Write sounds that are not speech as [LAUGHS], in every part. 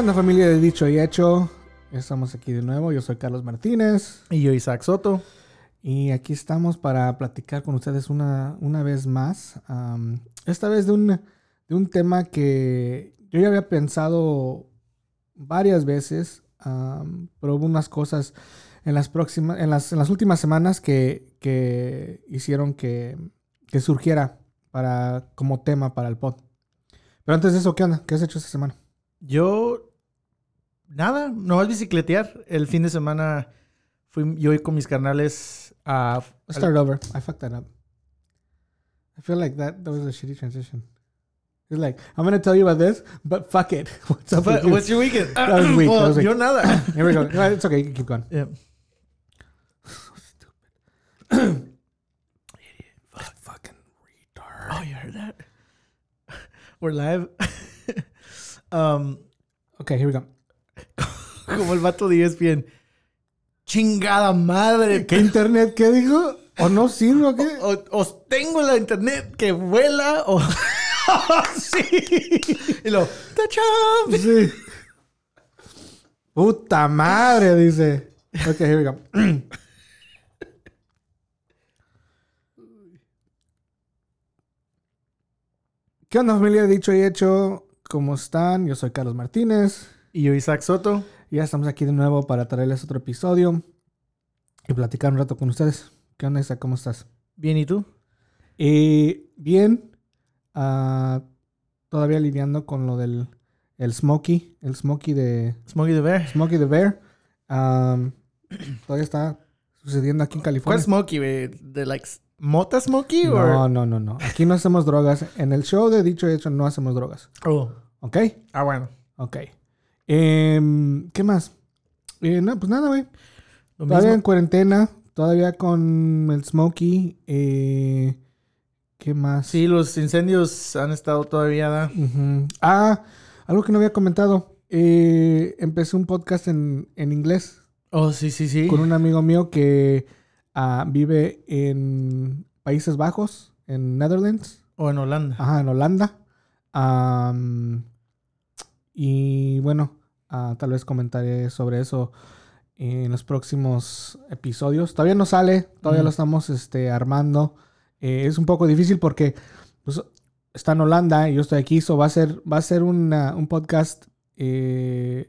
¿Qué onda familia de Dicho y Hecho? Estamos aquí de nuevo, yo soy Carlos Martínez Y yo, Isaac Soto. y aquí estamos para platicar con ustedes una, una vez más. Esta vez de un, de un tema que yo ya había pensado varias veces, am, pero hubo unas cosas en las, próximas, en las, en las últimas semanas que, que hicieron que, que surgiera para, como tema para el pod. Pero antes de eso, ¿qué onda? ¿Qué has hecho esta semana? Yo, nada, no vas bicicletear. El fin de semana fui yo con mis carnales a... Let's start over. I fucked that up. I feel like that that was a shitty transition. It's like I'm gonna tell you about this, but fuck it. [LAUGHS] What's up? you? What's your weekend? That was weak, that was weak. yo nada. [COUGHS] Here we go. No, it's okay. You can keep going. Yeah. [COUGHS] Fucking retard. Oh, you heard that? [LAUGHS] We're live. [LAUGHS] um, Okay, here we go. [LAUGHS] como el vato de ESPN. Chingada madre. ¿Qué internet? ¿Qué dijo? ¿O no sirve o qué? O, os tengo la internet que vuela o... [LAUGHS] sí. Y lo... ¡Tacham! Sí. Puta madre, dice. Okay, here we go. [CLEARS THROAT] ¿Qué onda familia? Dicho y hecho, ¿cómo están? Yo soy Carlos Martínez. Y yo, Isaac Soto. Ya estamos aquí de nuevo para traerles otro episodio y platicar un rato con ustedes. ¿Qué onda, Isa? ¿Cómo estás? Bien, ¿y tú? Eh, bien. ah, todavía lidiando con lo del el Smokey. El Smokey de Smokey the Bear. Smokey the Bear. Am, [CLEARS THROAT] todavía está sucediendo aquí en ¿Cuál California. Smokey, güey? ¿De like Mota Smokey o...? No, no, no, no. Aquí no hacemos drogas. En el show de Dicho Hecho no hacemos drogas. Oh. ¿Ok? Ah, bueno. Ok. Em, ¿Qué más? Eh, no, pues nada, güey. Todavía en cuarentena. Todavía con el Smokey. Eh, ¿Qué más? Sí, los incendios han estado todavía, ¿da? Ujú. Ah, algo que no había comentado. Eh, empecé un podcast en, en inglés Oh, sí, sí, sí. con un amigo mío que ah, vive en Países Bajos, en Netherlands, O en Holanda. ajá, en Holanda. Y bueno, ah, tal vez comentaré sobre eso en los próximos episodios. Todavía no sale, todavía Mm. lo estamos este, armando. Eh, es un poco difícil porque pues, está en Holanda y yo estoy aquí, so va a ser, va a ser una- un podcast eh,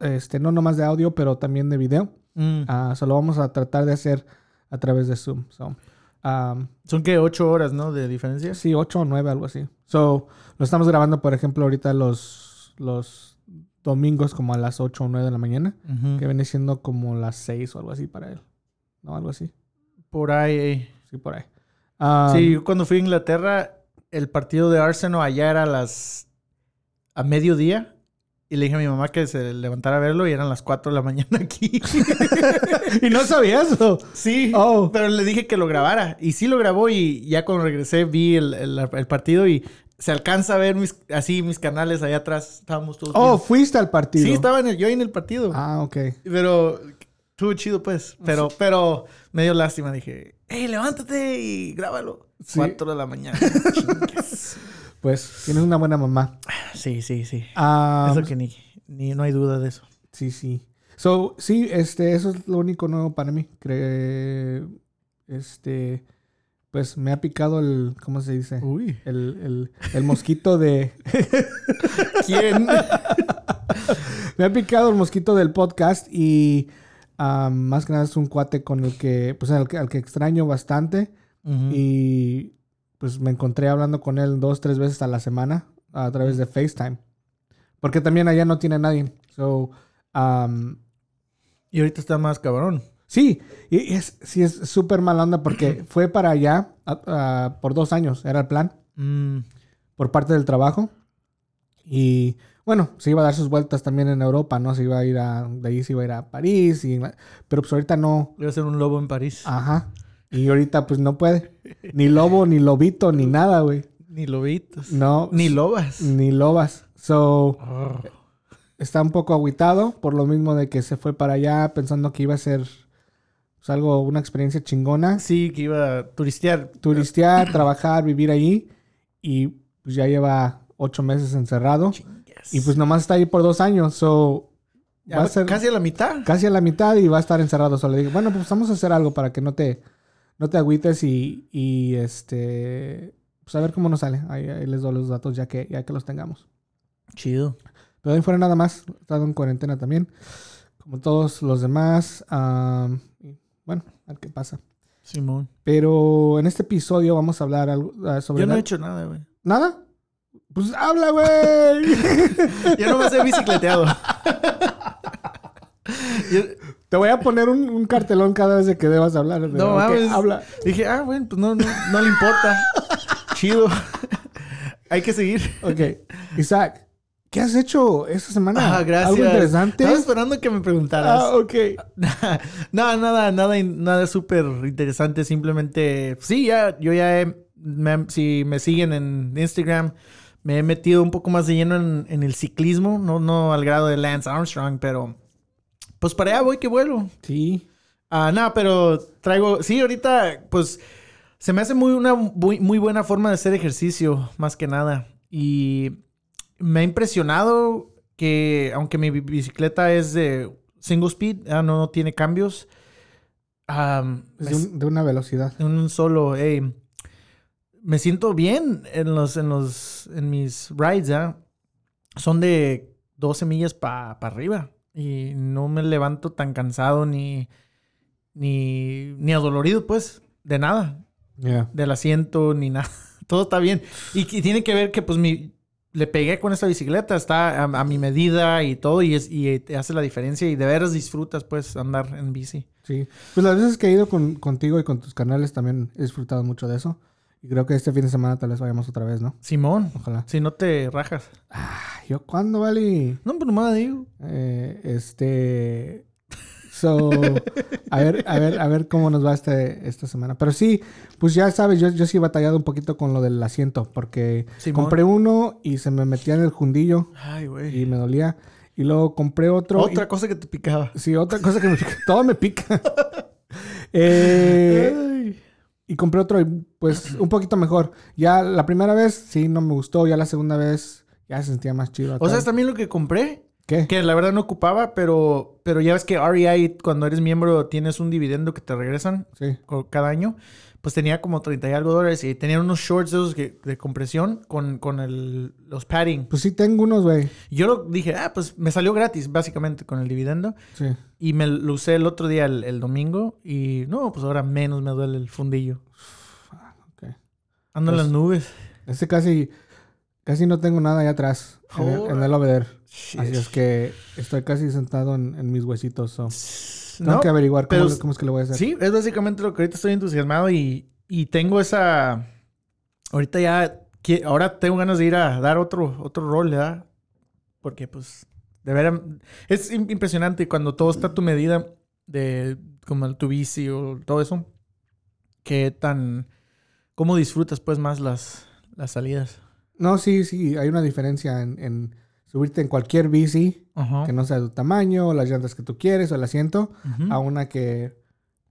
este, no nomás de audio, pero también de video. Mm. So lo vamos a tratar de hacer a través de Zoom. So, um, Son que ocho horas, ¿no? De diferencia. Sí, 8 o 9, algo así. So, lo estamos grabando, por ejemplo, ahorita los, los domingos como a las 8 o 9 de la mañana, que viene siendo como las 6 o algo así para él. ¿No? Algo así. Por ahí. eh. Sí, por ahí. Um, sí, yo cuando fui a Inglaterra, el partido de Arsenal allá era a las... a mediodía. Y le dije a mi mamá que se levantara a verlo y eran las 4 de la mañana aquí. [LAUGHS] y no sabía eso. sí, Oh. pero le dije que lo grabara. Y sí lo grabó y ya cuando regresé vi el, el- el partido y se alcanza a ver mis, así mis canales allá atrás. Estábamos todos... Oh, bien. fuiste al partido. sí, estaba en el, yo en el partido. Ah, ok. Pero estuvo chido, pues. Pero, pero me dio lástima. Dije, hey, levántate y grábalo. Sí. Cuatro de la mañana. [LAUGHS] Pues tienes una buena mamá. sí, sí, sí. Ah, eso que ni, ni no hay duda de eso. Sí, sí. So, sí, este, eso es lo único nuevo para mí. Cre- este, pues me ha picado el, ¿cómo se dice? Uy. El, el, el mosquito de... [LAUGHS] ¿Quién? [LAUGHS] me ha picado el mosquito del podcast y más que nada es un cuate con el que, pues al que, al que extraño bastante y pues me encontré hablando con él dos, tres veces a la semana a través de FaceTime. Porque también allá no tiene nadie. So, um, Y ahorita está más cabrón. Sí, y es, sí es súper mala onda porque [CLEARS THROAT] fue para allá por dos años, era el plan, Mm, por parte del trabajo. Y bueno, se iba a dar sus vueltas también en Europa, ¿no? Se iba a ir a, de ahí se iba a ir a París, y, pero pues ahorita no, voy a ser un lobo en París. ajá. Y ahorita pues no puede, ni lobo, ni lobito, ni [LAUGHS] nada, güey. Ni lobitos. No, Ni lobas. ni lobas. So, Oh. está un poco aguitado por lo mismo de que se fue para allá pensando que iba a ser pues, algo, una experiencia chingona. Sí, que iba a turistear. turistear, [COUGHS] trabajar, vivir allí. Y pues ya lleva ocho meses encerrado. Y pues nomás está ahí por dos años. So, Ya va a ser casi a la mitad. casi a la mitad y va a estar encerrado solo. Le digo, bueno, pues vamos a hacer algo para que no te, no te agüites y, y este, pues a ver cómo nos sale. Ahí, ahí les doy los datos ya que, ya que los tengamos. Chido. Pero ahí fuera nada más. He estado en cuarentena también. Como todos los demás. y bueno, a ver qué pasa. Simón. Pero en este episodio vamos a hablar algo, ah, sobre... Yo no la- he hecho nada, güey. ¿Nada? Pues habla, güey. [LAUGHS] Yo no me he bicicleteado. [LAUGHS] Yo Te voy a poner un, un cartelón cada vez que debas hablar. No mames. Habla. dije, ah, bueno, pues no, no, no le importa. [LAUGHS] Chido. Hay que seguir. Ok. Isaac, ¿qué has hecho esta semana? Ah, gracias. ¿Algo interesante? Estaba esperando que me preguntaras. Ah, ok. [LAUGHS] nada, nada, nada, nada súper interesante. Simplemente, sí, ya, yo ya he, me- si me siguen en Instagram, me he metido un poco más de lleno en, en el ciclismo. No, no al grado de Lance Armstrong, pero pues para allá voy que vuelo. Sí. Ah, nada, pero traigo, sí, ahorita, pues se me hace muy una muy, muy buena forma de hacer ejercicio, más que nada. Y me ha impresionado que, aunque mi bi- bicicleta es de single speed, ah, no, no tiene cambios, me de, un- de una velocidad. en un solo, me siento bien en los, en los, en mis rides, ¿ya? Son de 12 millas para arriba y no me levanto tan cansado ni, ni, ni adolorido, pues, de nada, Yeah. del asiento, ni nada. [LAUGHS] Todo está bien. Y, que tiene que ver que, pues, mi, le pegué con esta bicicleta, está a, a mi medida y todo, y, es, y te hace la diferencia y de veras disfrutas, pues, andar en bici. Sí. Pues las veces que he ido con- contigo y con tus canales también he disfrutado mucho de eso. Y creo que este fin de semana tal vez vayamos otra vez, ¿no? Simón, Ojalá. si no te rajas. Ay, ¿Yo cuándo, Vali? No, pero nada digo. Eh, este. So, a ver, a ver, a ver cómo nos va este, esta semana. Pero sí, pues ya sabes, yo, yo sí he batallado un poquito con lo del asiento, porque Simón. compré uno y se me metía en el jundillo Ay, güey. y me dolía. Y luego compré otro. y- Otra cosa que te picaba. sí, otra cosa que me pica. [LAUGHS] Todo me pica. Eh, Ay. y compré otro y pues un poquito mejor. Ya la primera vez sí no me gustó, ya la segunda vez ya se sentía más chido. O sea, es también lo que compré, ¿Qué? que la verdad no ocupaba, pero, pero ya ves que REI, cuando eres miembro, tienes un dividendo que te regresan Sí. cada año. Pues tenía como 30 y algo dólares y tenía unos shorts de esos que- de compresión con, con el, los padding. Pues sí tengo unos, güey. Yo lo dije, ah, pues me salió gratis, básicamente, con el dividendo. Sí. Y me lo usé el otro día, el, el domingo, y no, pues ahora menos me duele el fundillo. Ok. Ando en las nubes. Este casi, casi no tengo nada ahí atrás en el, en el Así es que estoy casi sentado en, en mis huesitos. so. Tengo No, que averiguar cómo, pero- cómo es que lo voy a hacer. Sí, es básicamente lo que ahorita estoy entusiasmado y, y tengo esa. Ahorita ya. Ahora tengo ganas de ir a dar otro, otro rol, ¿verdad? Porque, pues, de veras. Es im- impresionante cuando todo está a tu medida de como tu bici o todo eso. Que tan. ¿Cómo disfrutas, pues, más las, las salidas? No, sí, sí, hay una diferencia en, en subirte en cualquier bici Ajá. que no sea de tu tamaño, las llantas que tú quieres o el asiento, a una que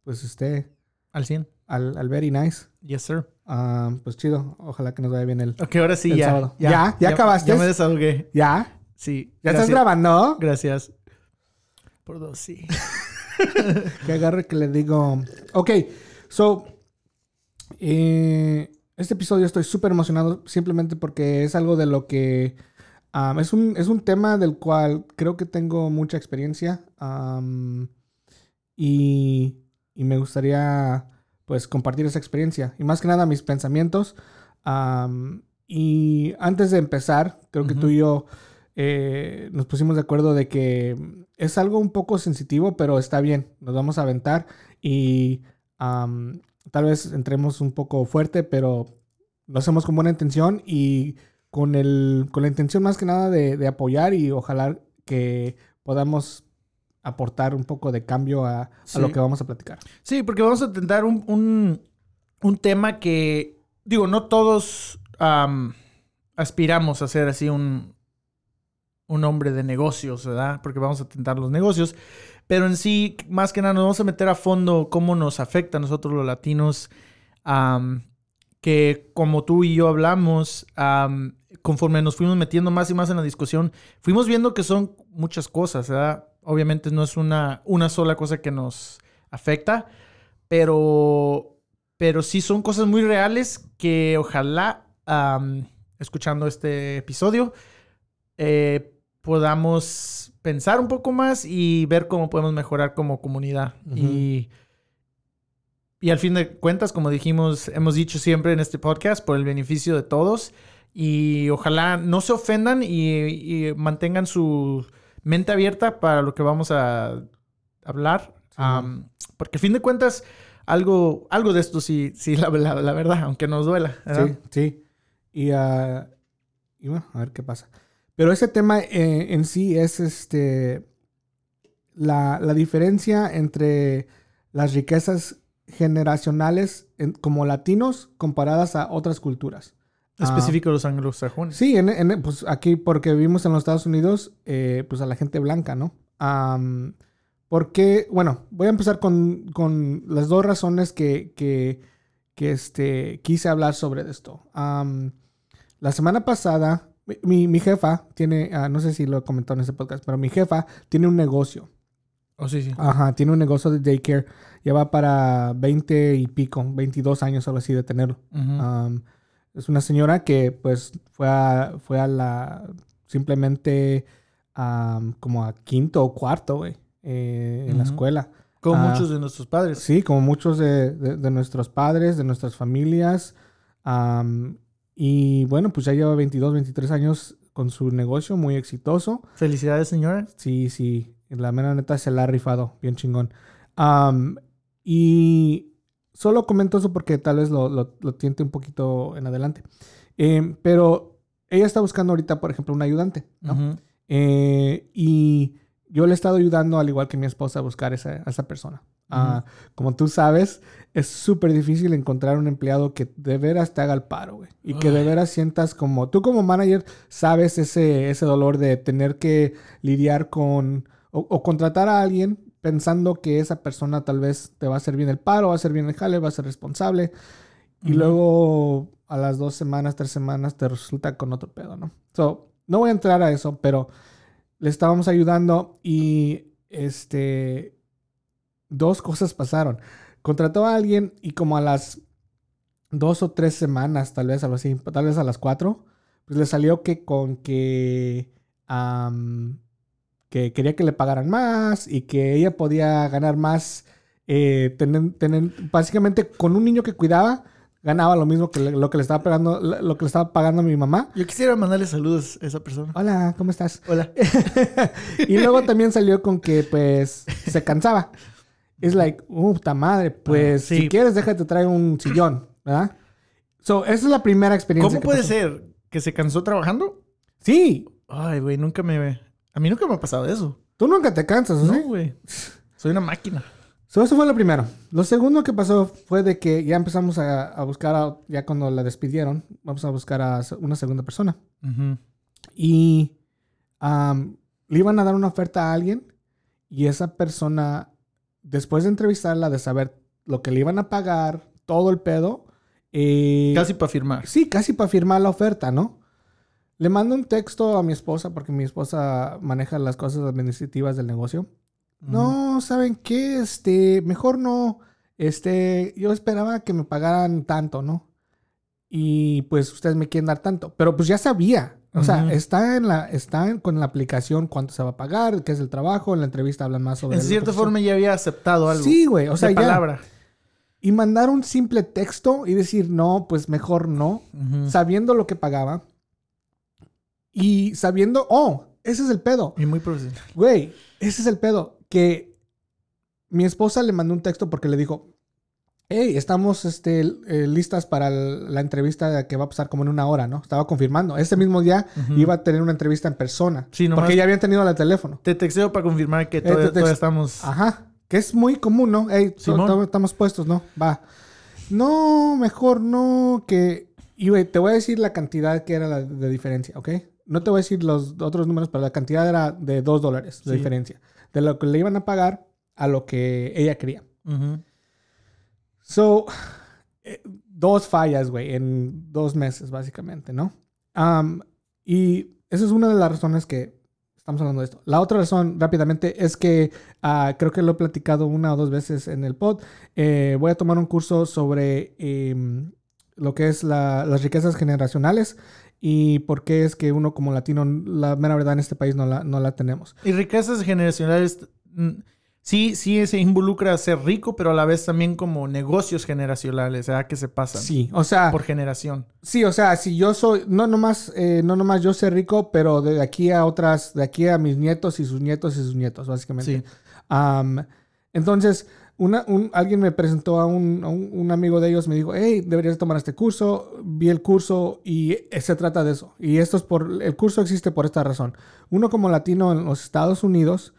pues esté Al 100. al, al very nice. Yes, sir. Ah, pues chido, ojalá que nos vaya bien el... Ok, ahora sí, ya. sábado. ¿Ya? ¿Ya acabaste? Ya me desahogué. ¿Ya? Sí. ¿Ya gracias. estás grabando? Gracias. Por dos, sí. [LAUGHS] que agarre que le digo. Ok, so. eh, este episodio estoy súper emocionado simplemente porque es algo de lo que. Um, es, un, es un tema del cual creo que tengo mucha experiencia. um, y, y me gustaría pues compartir esa experiencia. Y más que nada mis pensamientos. um, y antes de empezar, creo que tú y yo eh, nos pusimos de acuerdo de que es algo un poco sensitivo, pero está bien. Nos vamos a aventar y tal vez entremos un poco fuerte, pero lo hacemos con buena intención y con, el, con la intención más que nada de, de apoyar y ojalá que podamos aportar un poco de cambio a, lo que vamos a platicar. Sí, porque vamos a intentar un, un, un tema que, digo, no todos am, aspiramos a ser así un, un hombre de negocios, ¿verdad? Porque vamos a tentar los negocios. Pero en sí, más que nada, nos vamos a meter a fondo cómo nos afecta a nosotros los latinos. que como tú y yo hablamos, am, conforme nos fuimos metiendo más y más en la discusión, fuimos viendo que son muchas cosas, ¿verdad? Obviamente no es una, una sola cosa que nos afecta, pero, pero sí son cosas muy reales que ojalá, escuchando este episodio, eh, podamos pensar un poco más y ver cómo podemos mejorar como comunidad. Y y al fin de cuentas, como dijimos, hemos dicho siempre en este podcast, por el beneficio de todos. Y ojalá no se ofendan y, mantengan su mente abierta para lo que vamos a hablar. porque al fin de cuentas, algo, algo de esto sí, sí la, la, verdad, aunque nos duela. Sí, sí. Y, uh, y, bueno, a ver qué pasa. Pero ese tema eh, en sí es este la, la diferencia entre las riquezas generacionales como latinos comparadas a otras culturas. Ah, Específico los anglosajones. Sí, en, pues aquí porque vivimos en los Estados Unidos, eh, pues a la gente blanca, ¿no? porque, bueno, voy a empezar con, las dos razones que, que, este, quise hablar sobre esto. la semana pasada, mi, jefa tiene, ah, no sé si lo he comentado en ese podcast, pero mi jefa tiene un negocio. Oh, sí, sí. Ajá, tiene un negocio de daycare. Ya va para 20 y pico, 22 años algo así de tenerlo. Es una señora que pues fue a, fue a la, simplemente como a quinto o cuarto, güey, eh, en la escuela. Como ah, muchos de nuestros padres. Sí, como muchos de, nuestros padres, de nuestras familias. y bueno, pues ya lleva 22, 23 años con su negocio, muy exitoso. Felicidades, señora. Sí, sí. La mera neta se la ha rifado, bien chingón. y solo comento eso porque tal vez lo, lo, tiente un poquito en adelante. Em, pero ella está buscando ahorita, por ejemplo, un ayudante, ¿no? Eh, y yo le he estado ayudando, al igual que mi esposa, a buscar esa, a esa persona. Ah, como tú sabes, es súper difícil encontrar un empleado que de veras te haga el paro, güey. Y que de veras sientas como... Tú como manager sabes ese, ese dolor de tener que lidiar con o, contratar a alguien pensando que esa persona tal vez te va a hacer bien el paro, va a hacer bien el jale, va a ser responsable. Y luego a las dos semanas, tres semanas te resulta con otro pedo, ¿no? So, no voy a entrar a eso, pero le estábamos ayudando y este dos cosas pasaron. Contrató a alguien y como a las dos o tres semanas, tal vez algo así, tal vez a las cuatro, pues le salió que con que que quería que le pagaran más y que ella podía ganar más, eh, tener, básicamente con un niño que cuidaba, ganaba lo mismo que lo que le estaba pagando, lo que le estaba pagando a mi mamá. Yo quisiera mandarle saludos a esa persona. Hola, ¿cómo estás? Hola. [LAUGHS] y luego también salió con que pues se cansaba. Es like, puta madre, pues si quieres déjate traer un sillón, ¿verdad? So, esa es la primera experiencia. ¿Cómo puede ser? ¿Que se cansó trabajando? Sí. Ay, güey, nunca me... A mí nunca me ha pasado eso. Tú nunca te cansas, ¿no? güey. Soy una máquina. eso fue lo primero. Lo segundo que pasó fue de que ya empezamos a, buscar, ya cuando la despidieron, vamos a buscar a una segunda persona. Y le iban a dar una oferta a alguien y esa persona, después de entrevistarla, de saber lo que le iban a pagar, todo el pedo. Eh, casi para firmar. Sí, casi para firmar la oferta, ¿no? Le mando un texto a mi esposa porque mi esposa maneja las cosas administrativas del negocio. No, ¿saben qué? Este, mejor no. Este, yo esperaba que me pagaran tanto, ¿no? Y pues ustedes me quieren dar tanto. Pero pues ya sabía. O sea, está en la, está con la aplicación cuánto se va a pagar, qué es el trabajo. En la entrevista hablan más sobre. En cierta forma ya había aceptado algo. Sí, güey. O sea, palabra. Y mandar un simple texto y decir no, pues mejor no, sabiendo lo que pagaba. Y sabiendo, oh, ese es el pedo. Y muy profesional. Güey, ese es el pedo. Que mi esposa le mandó un texto porque le dijo, hey, estamos este, eh, listas para la entrevista que va a pasar como en una hora, ¿no? Estaba confirmando. Ese mismo día iba a tener una entrevista en persona. Sí, porque ya habían tenido el teléfono. Te texteo para confirmar que eh, todavía, estamos... Ajá. Que es muy común, ¿no? Hey, estamos puestos, ¿no? Va. No, mejor no que... Y, güey, te voy a decir la cantidad que era la de diferencia, ¿ok? No te voy a decir los otros números, pero la cantidad era de 2 dólares de diferencia. De lo que le iban a pagar a lo que ella quería. So, eh, dos fallas, güey, en dos meses, básicamente, ¿no? Am, y esa es una de las razones que estamos hablando de esto. La otra razón, rápidamente, es que ah, creo que lo he platicado una o dos veces en el pod. Eh, voy a tomar un curso sobre em, lo que es la- las riquezas generacionales y por qué es que uno como latino, la mera verdad en este país no la, no la tenemos. Y riquezas generacionales, mm, sí, sí se involucra a ser rico, pero a la vez también como negocios generacionales, ¿verdad? Que se pasan Sí, o sea, por generación. Sí, o sea, si yo soy, no nomás, eh, no nomás yo ser rico, pero de aquí a otras, de aquí a mis nietos y sus nietos y sus nietos, básicamente. Sí. Entonces, una, un- alguien me presentó a un, a un- un amigo de ellos, me dijo, hey, deberías tomar este curso. Vi el curso y eh, se trata de eso. Y esto es por, el curso existe por esta razón. Uno como latino en los Estados Unidos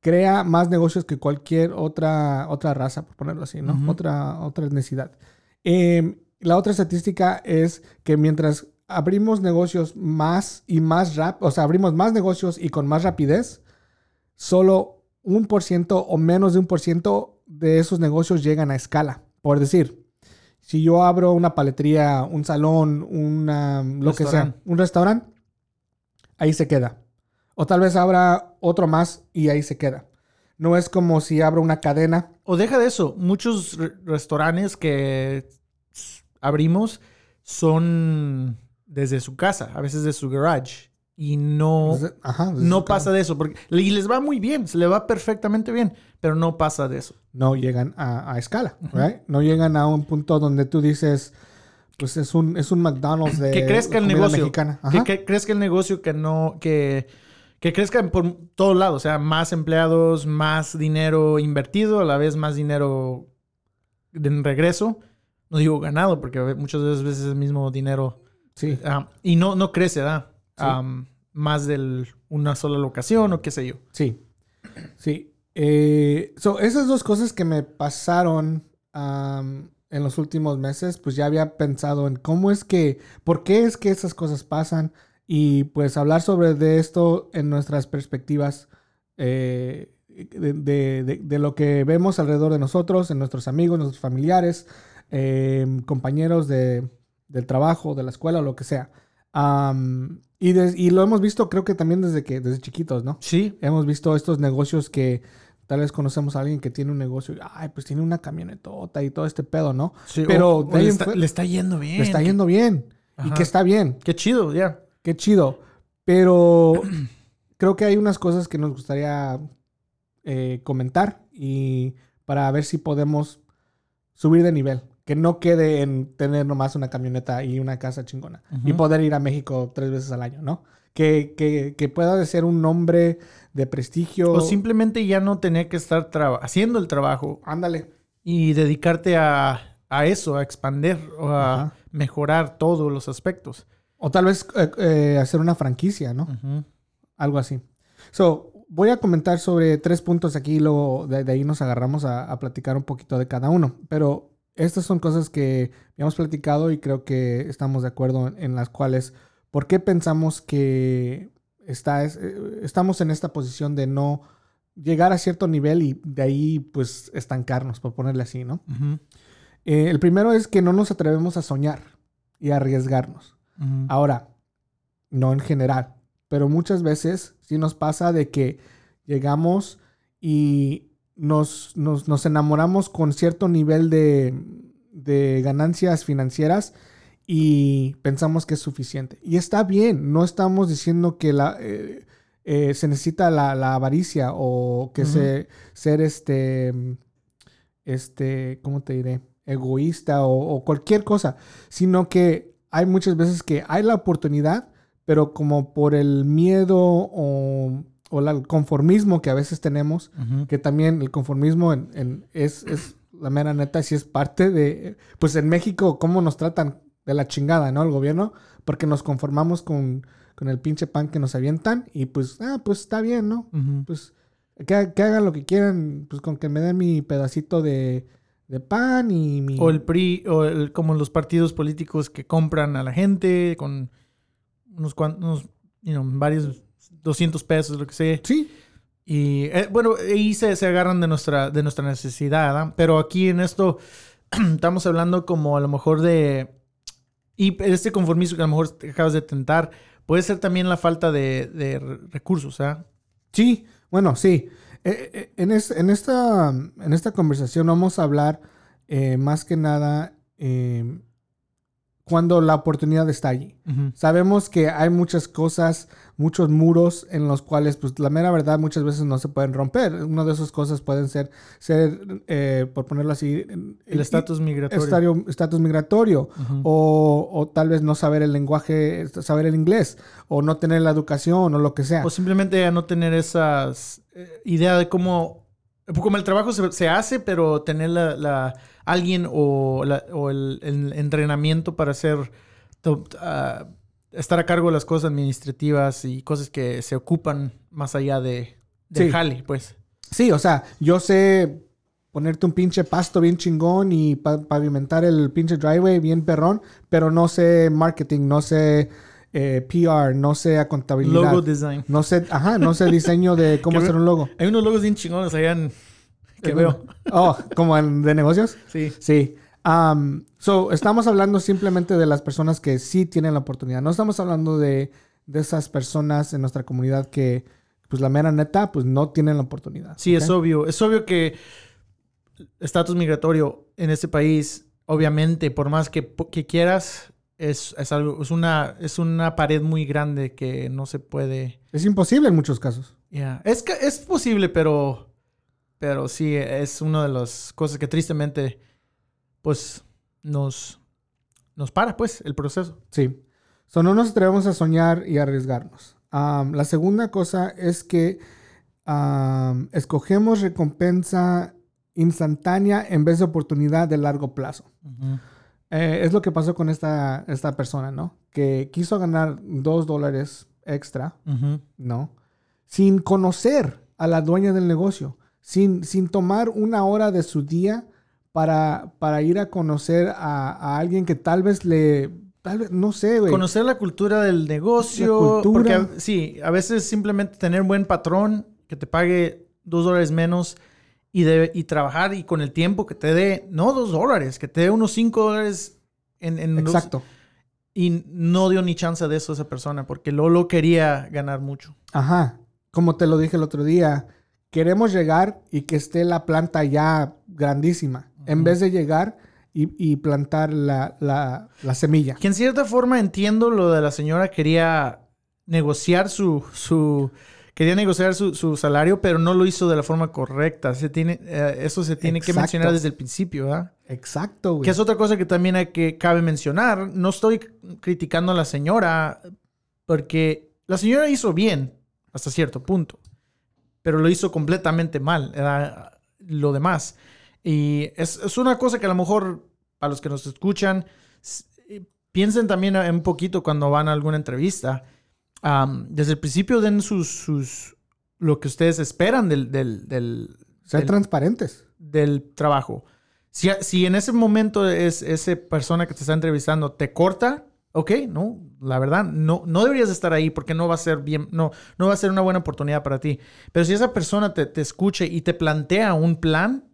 crea más negocios que cualquier otra, otra raza, por ponerlo así, ¿no? Otra, otra etnicidad. Em, la otra estadística es que mientras abrimos negocios más y más rápido, o sea, abrimos más negocios y con más rapidez, solo un por ciento o menos de un por ciento de esos negocios llegan a escala. Por decir, si yo abro una paletería, un salón, una, lo que sea, un restaurante, ahí se queda. O tal vez abra otro más y ahí se queda. No es como si abro una cadena. O deja de eso, muchos re- restaurantes que abrimos son desde su casa, a veces de su garage. Y no, Ajá, no pasa de eso. Porque, y les va muy bien, se le va perfectamente bien, pero no pasa de eso. no llegan a, a escala, right? No llegan a un punto donde tú dices, pues es un, es un McDonald's de que crezca el negocio. mexicana. Que, crezca el negocio que no, que, que crezca por todos lados. O sea, más empleados, más dinero invertido, a la vez más dinero en regreso. No digo ganado, porque muchas veces es el mismo dinero. Sí, ah, y no, no crece, ¿verdad? Sí. Am, más de una sola locación o qué sé yo. sí, sí. Eh, so, esas dos cosas que me pasaron en los últimos meses, pues ya había pensado en cómo es que, por qué es que esas cosas pasan y pues hablar sobre de esto en nuestras perspectivas eh, de, de- de- de lo que vemos alrededor de nosotros, en nuestros amigos, nuestros familiares, eh, compañeros de, del trabajo, de la escuela, o lo que sea. Am, y, des- y lo hemos visto creo que también desde que desde chiquitos, ¿no? Sí. Hemos visto estos negocios que tal vez conocemos a alguien que tiene un negocio y, ay, pues tiene una camionetota y todo este pedo, ¿no? sí. Pero o- de o ahí le, está, fue- le está yendo bien. Le está yendo bien y que está bien, Qué chido, ya. qué chido. Pero [CLEARS THROAT] creo que hay unas cosas que nos gustaría eh, comentar y para ver si podemos subir de nivel. Que no quede en tener nomás una camioneta y una casa chingona. Y poder ir a México tres veces al año, ¿no? Que, que, que pueda ser un nombre de prestigio. O simplemente ya no tener que estar haciendo el trabajo Ándale. y dedicarte a, a eso, a expandir o a mejorar todos los aspectos. O tal vez eh, eh, hacer una franquicia, ¿no? Algo así. So, voy a comentar sobre tres puntos aquí y luego de, de ahí nos agarramos a, a platicar un poquito de cada uno. Pero estas son cosas que hemos platicado y creo que estamos de acuerdo en, en las cuales, ¿por qué pensamos que está, es- eh, estamos en esta posición de no llegar a cierto nivel y de ahí pues estancarnos, por ponerle así, ¿no? Eh, el primero es que no nos atrevemos a soñar y a arriesgarnos. Ahora, no en general, pero muchas veces sí nos pasa de que llegamos y nos, nos, nos enamoramos con cierto nivel de, de ganancias financieras y pensamos que es suficiente. Y está bien, no estamos diciendo que la, eh, eh, se necesita la, la avaricia o que se, ser este, este, ¿cómo te diré? Egoísta o, o cualquier cosa, sino que hay muchas veces que hay la oportunidad, pero como por el miedo o, o la- el conformismo que a veces tenemos, que también el conformismo en- en- es, es la mera neta, si es parte de, pues en México, cómo nos tratan de la chingada, ¿no? El gobierno, porque nos conformamos con, con el pinche pan que nos avientan y pues, ah, pues está bien, ¿no? Pues que, ha- que hagan lo que quieran, pues con que me den mi pedacito de, de pan y mi... O el PRI, o el- como los partidos políticos que compran a la gente con unos cuantos, you know, varios 200 pesos, lo que sea. Sí, Y eh, bueno, ahí se, se agarran de nuestra, de nuestra necesidad, ¿ah? Pero aquí en esto [CLEARS THROAT] estamos hablando como a lo mejor de Y este conformismo que a lo mejor te acabas de tentar puede ser también la falta de, de recursos, ¿ah? Sí, bueno, sí. Eh, eh, en, en, esta, en esta conversación vamos a hablar eh, más que nada cuando la oportunidad está allí. Sabemos que hay muchas cosas, muchos muros en los cuales, pues la mera verdad, muchas veces no se pueden romper. Una de esas cosas pueden ser, ser eh, por ponerlo así, el estatus migratorio. Estatus migratorio. o, o, tal vez no saber el lenguaje, saber el inglés, o no tener la educación, o lo que sea. O simplemente no tener esas eh, idea de cómo, como el trabajo se, se hace, pero tener la alguien o, el, entrenamiento para hacer, ah, estar a cargo de las cosas administrativas y cosas que se ocupan más allá de, de jale, pues. Sí, o sea, yo sé ponerte un pinche pasto bien chingón y pavimentar el pinche driveway bien perrón, pero no sé marketing, no sé eh, PR, no sé contabilidad. Logo design. No sé, ajá, no sé diseño de [LAUGHS] cómo hacer un logo. Hay unos logos bien chingones allá en que veo. Oh, ¿como de negocios? Sí. Sí. Um, so, estamos hablando simplemente de las personas que sí tienen la oportunidad. No estamos hablando de, esas personas en nuestra comunidad que, pues la mera neta, pues no tienen la oportunidad. Sí, es obvio. Es obvio que estatus migratorio en este país, obviamente, por más que, quieras, es, algo, es una, es una pared muy grande que no se puede. Es imposible en muchos casos. Ya. Es, es posible, pero pero sí, es una de las cosas que tristemente, pues, nos, nos para, pues, el proceso. Sí. So, no nos atrevemos a soñar y arriesgarnos. la segunda cosa es que escogemos recompensa instantánea en vez de oportunidad de largo plazo. Eh, es lo que pasó con esta, esta persona, ¿no? Que quiso ganar dos dólares extra, ¿no? Sin conocer a la dueña del negocio sin, sin tomar una hora de su día para, para ir a conocer a, alguien que tal vez le, tal vez, no sé, güey. Conocer la cultura del negocio. Porque sí, a veces simplemente tener un buen patrón que te pague dos dólares menos y, de, y trabajar y con el tiempo que te dé, no dos dólares, que te dé unos cinco dólares en, en Exacto. y no dio ni chance de eso a esa persona porque Lolo quería ganar mucho. Ajá. Como te lo dije el otro día, queremos llegar y que esté la planta ya grandísima, en vez de llegar y, plantar la, semilla. Que en cierta forma entiendo lo de la señora quería negociar su, su quería negociar su, salario, pero no lo hizo de la forma correcta. Se tiene, eh, eso se tiene que mencionar desde el principio, ¿verdad? Exacto, güey. Que es otra cosa que también hay que cabe mencionar. No estoy criticando a la señora, porque la señora hizo bien hasta cierto punto pero lo hizo completamente mal, era lo demás. Y es, una cosa que a lo mejor a los que nos escuchan, eh, piensen también un poquito cuando van a alguna entrevista. desde el principio den sus, sus, lo que ustedes esperan del... del, Ser transparentes. Del trabajo. Si, si en ese momento es esa persona que te está entrevistando te corta, ok, no, la verdad, no, no deberías estar ahí porque no va a ser bien, no, no va a ser una buena oportunidad para ti. Pero si esa persona te, te escuche y te plantea un plan,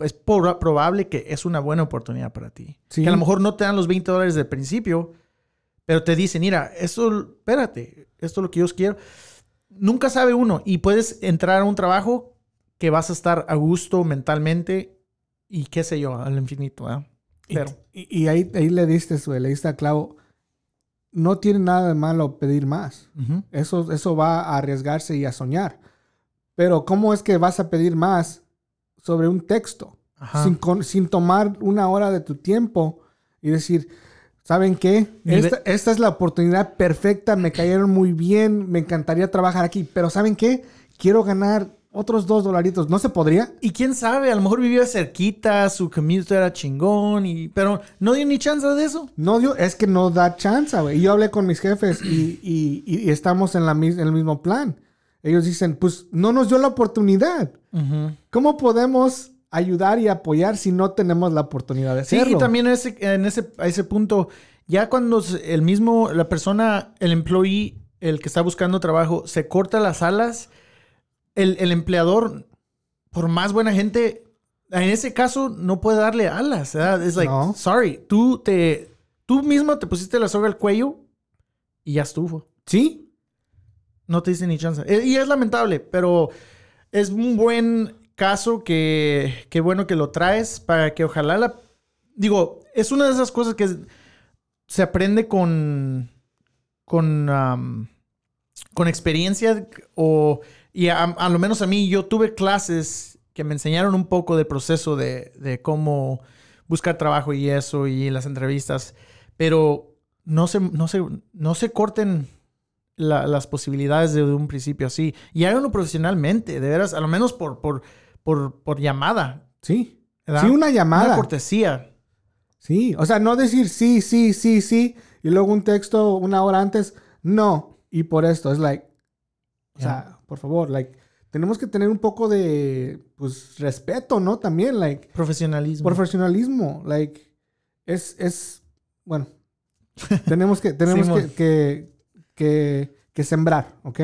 es probable que es una buena oportunidad para ti. Que a lo mejor no te dan los 20 dólares del principio, pero te dicen, mira, esto, espérate, esto es lo que yo quiero. Nunca sabe uno y puedes entrar a un trabajo que vas a estar a gusto mentalmente y qué sé yo, al infinito. ¿eh? Y, ahí, ahí le diste, le diste a clavo. No tiene nada de malo pedir más. eso, eso va a arriesgarse y a soñar. Pero ¿cómo es que vas a pedir más sobre un texto? Sin, sin, tomar una hora de tu tiempo y decir, ¿saben qué? Esta, esta, es la oportunidad perfecta, me cayeron muy bien, me encantaría trabajar aquí, pero ¿saben qué? Quiero ganar otros dos dolaritos. ¿No se podría? Y quién sabe, a lo mejor vivía cerquita, su commute era chingón, y, pero no dio ni chance de eso. No dio, es que no da chance, güey. Yo hablé con mis jefes y, y, estamos en, la, en el mismo plan. Ellos dicen, pues no nos dio la oportunidad. ¿Cómo podemos ayudar y apoyar si no tenemos la oportunidad de hacerlo? Sí, y también ese, en ese, a ese punto, ya cuando el mismo, la persona, el employee, el que está buscando trabajo, se corta las alas el, empleador, por más buena gente, en ese caso no puede darle alas. Es like, sorry, tú te, tú mismo te pusiste la soga al cuello y ya estuvo. Sí. No te dice ni chance. Eh, Y es lamentable, pero es un buen caso que, que bueno que lo traes para que ojalá la... Digo, es una de esas cosas que se aprende con... con... am, con experiencia o... Y a, a lo menos a mí, yo tuve clases que me enseñaron un poco del proceso de, de cómo buscar trabajo y eso y las entrevistas, pero no se, no se, no se corten la- las posibilidades de, un principio así. Y háganlo profesionalmente, de veras, a lo menos por, por, por, por llamada. Sí. ¿verdad? Sí, una Una llamada. cortesía. Sí. O sea, no decir sí, sí, sí, sí. Y luego un texto una hora antes. No. Y por esto. Es like. O sea, por favor, like. Tenemos que tener un poco de. Pues respeto, ¿no? También, like. Profesionalismo. Profesionalismo. Like. Es. es bueno. tenemos que. [LAUGHS] Tenemos que, que, que, que sembrar, ¿ok?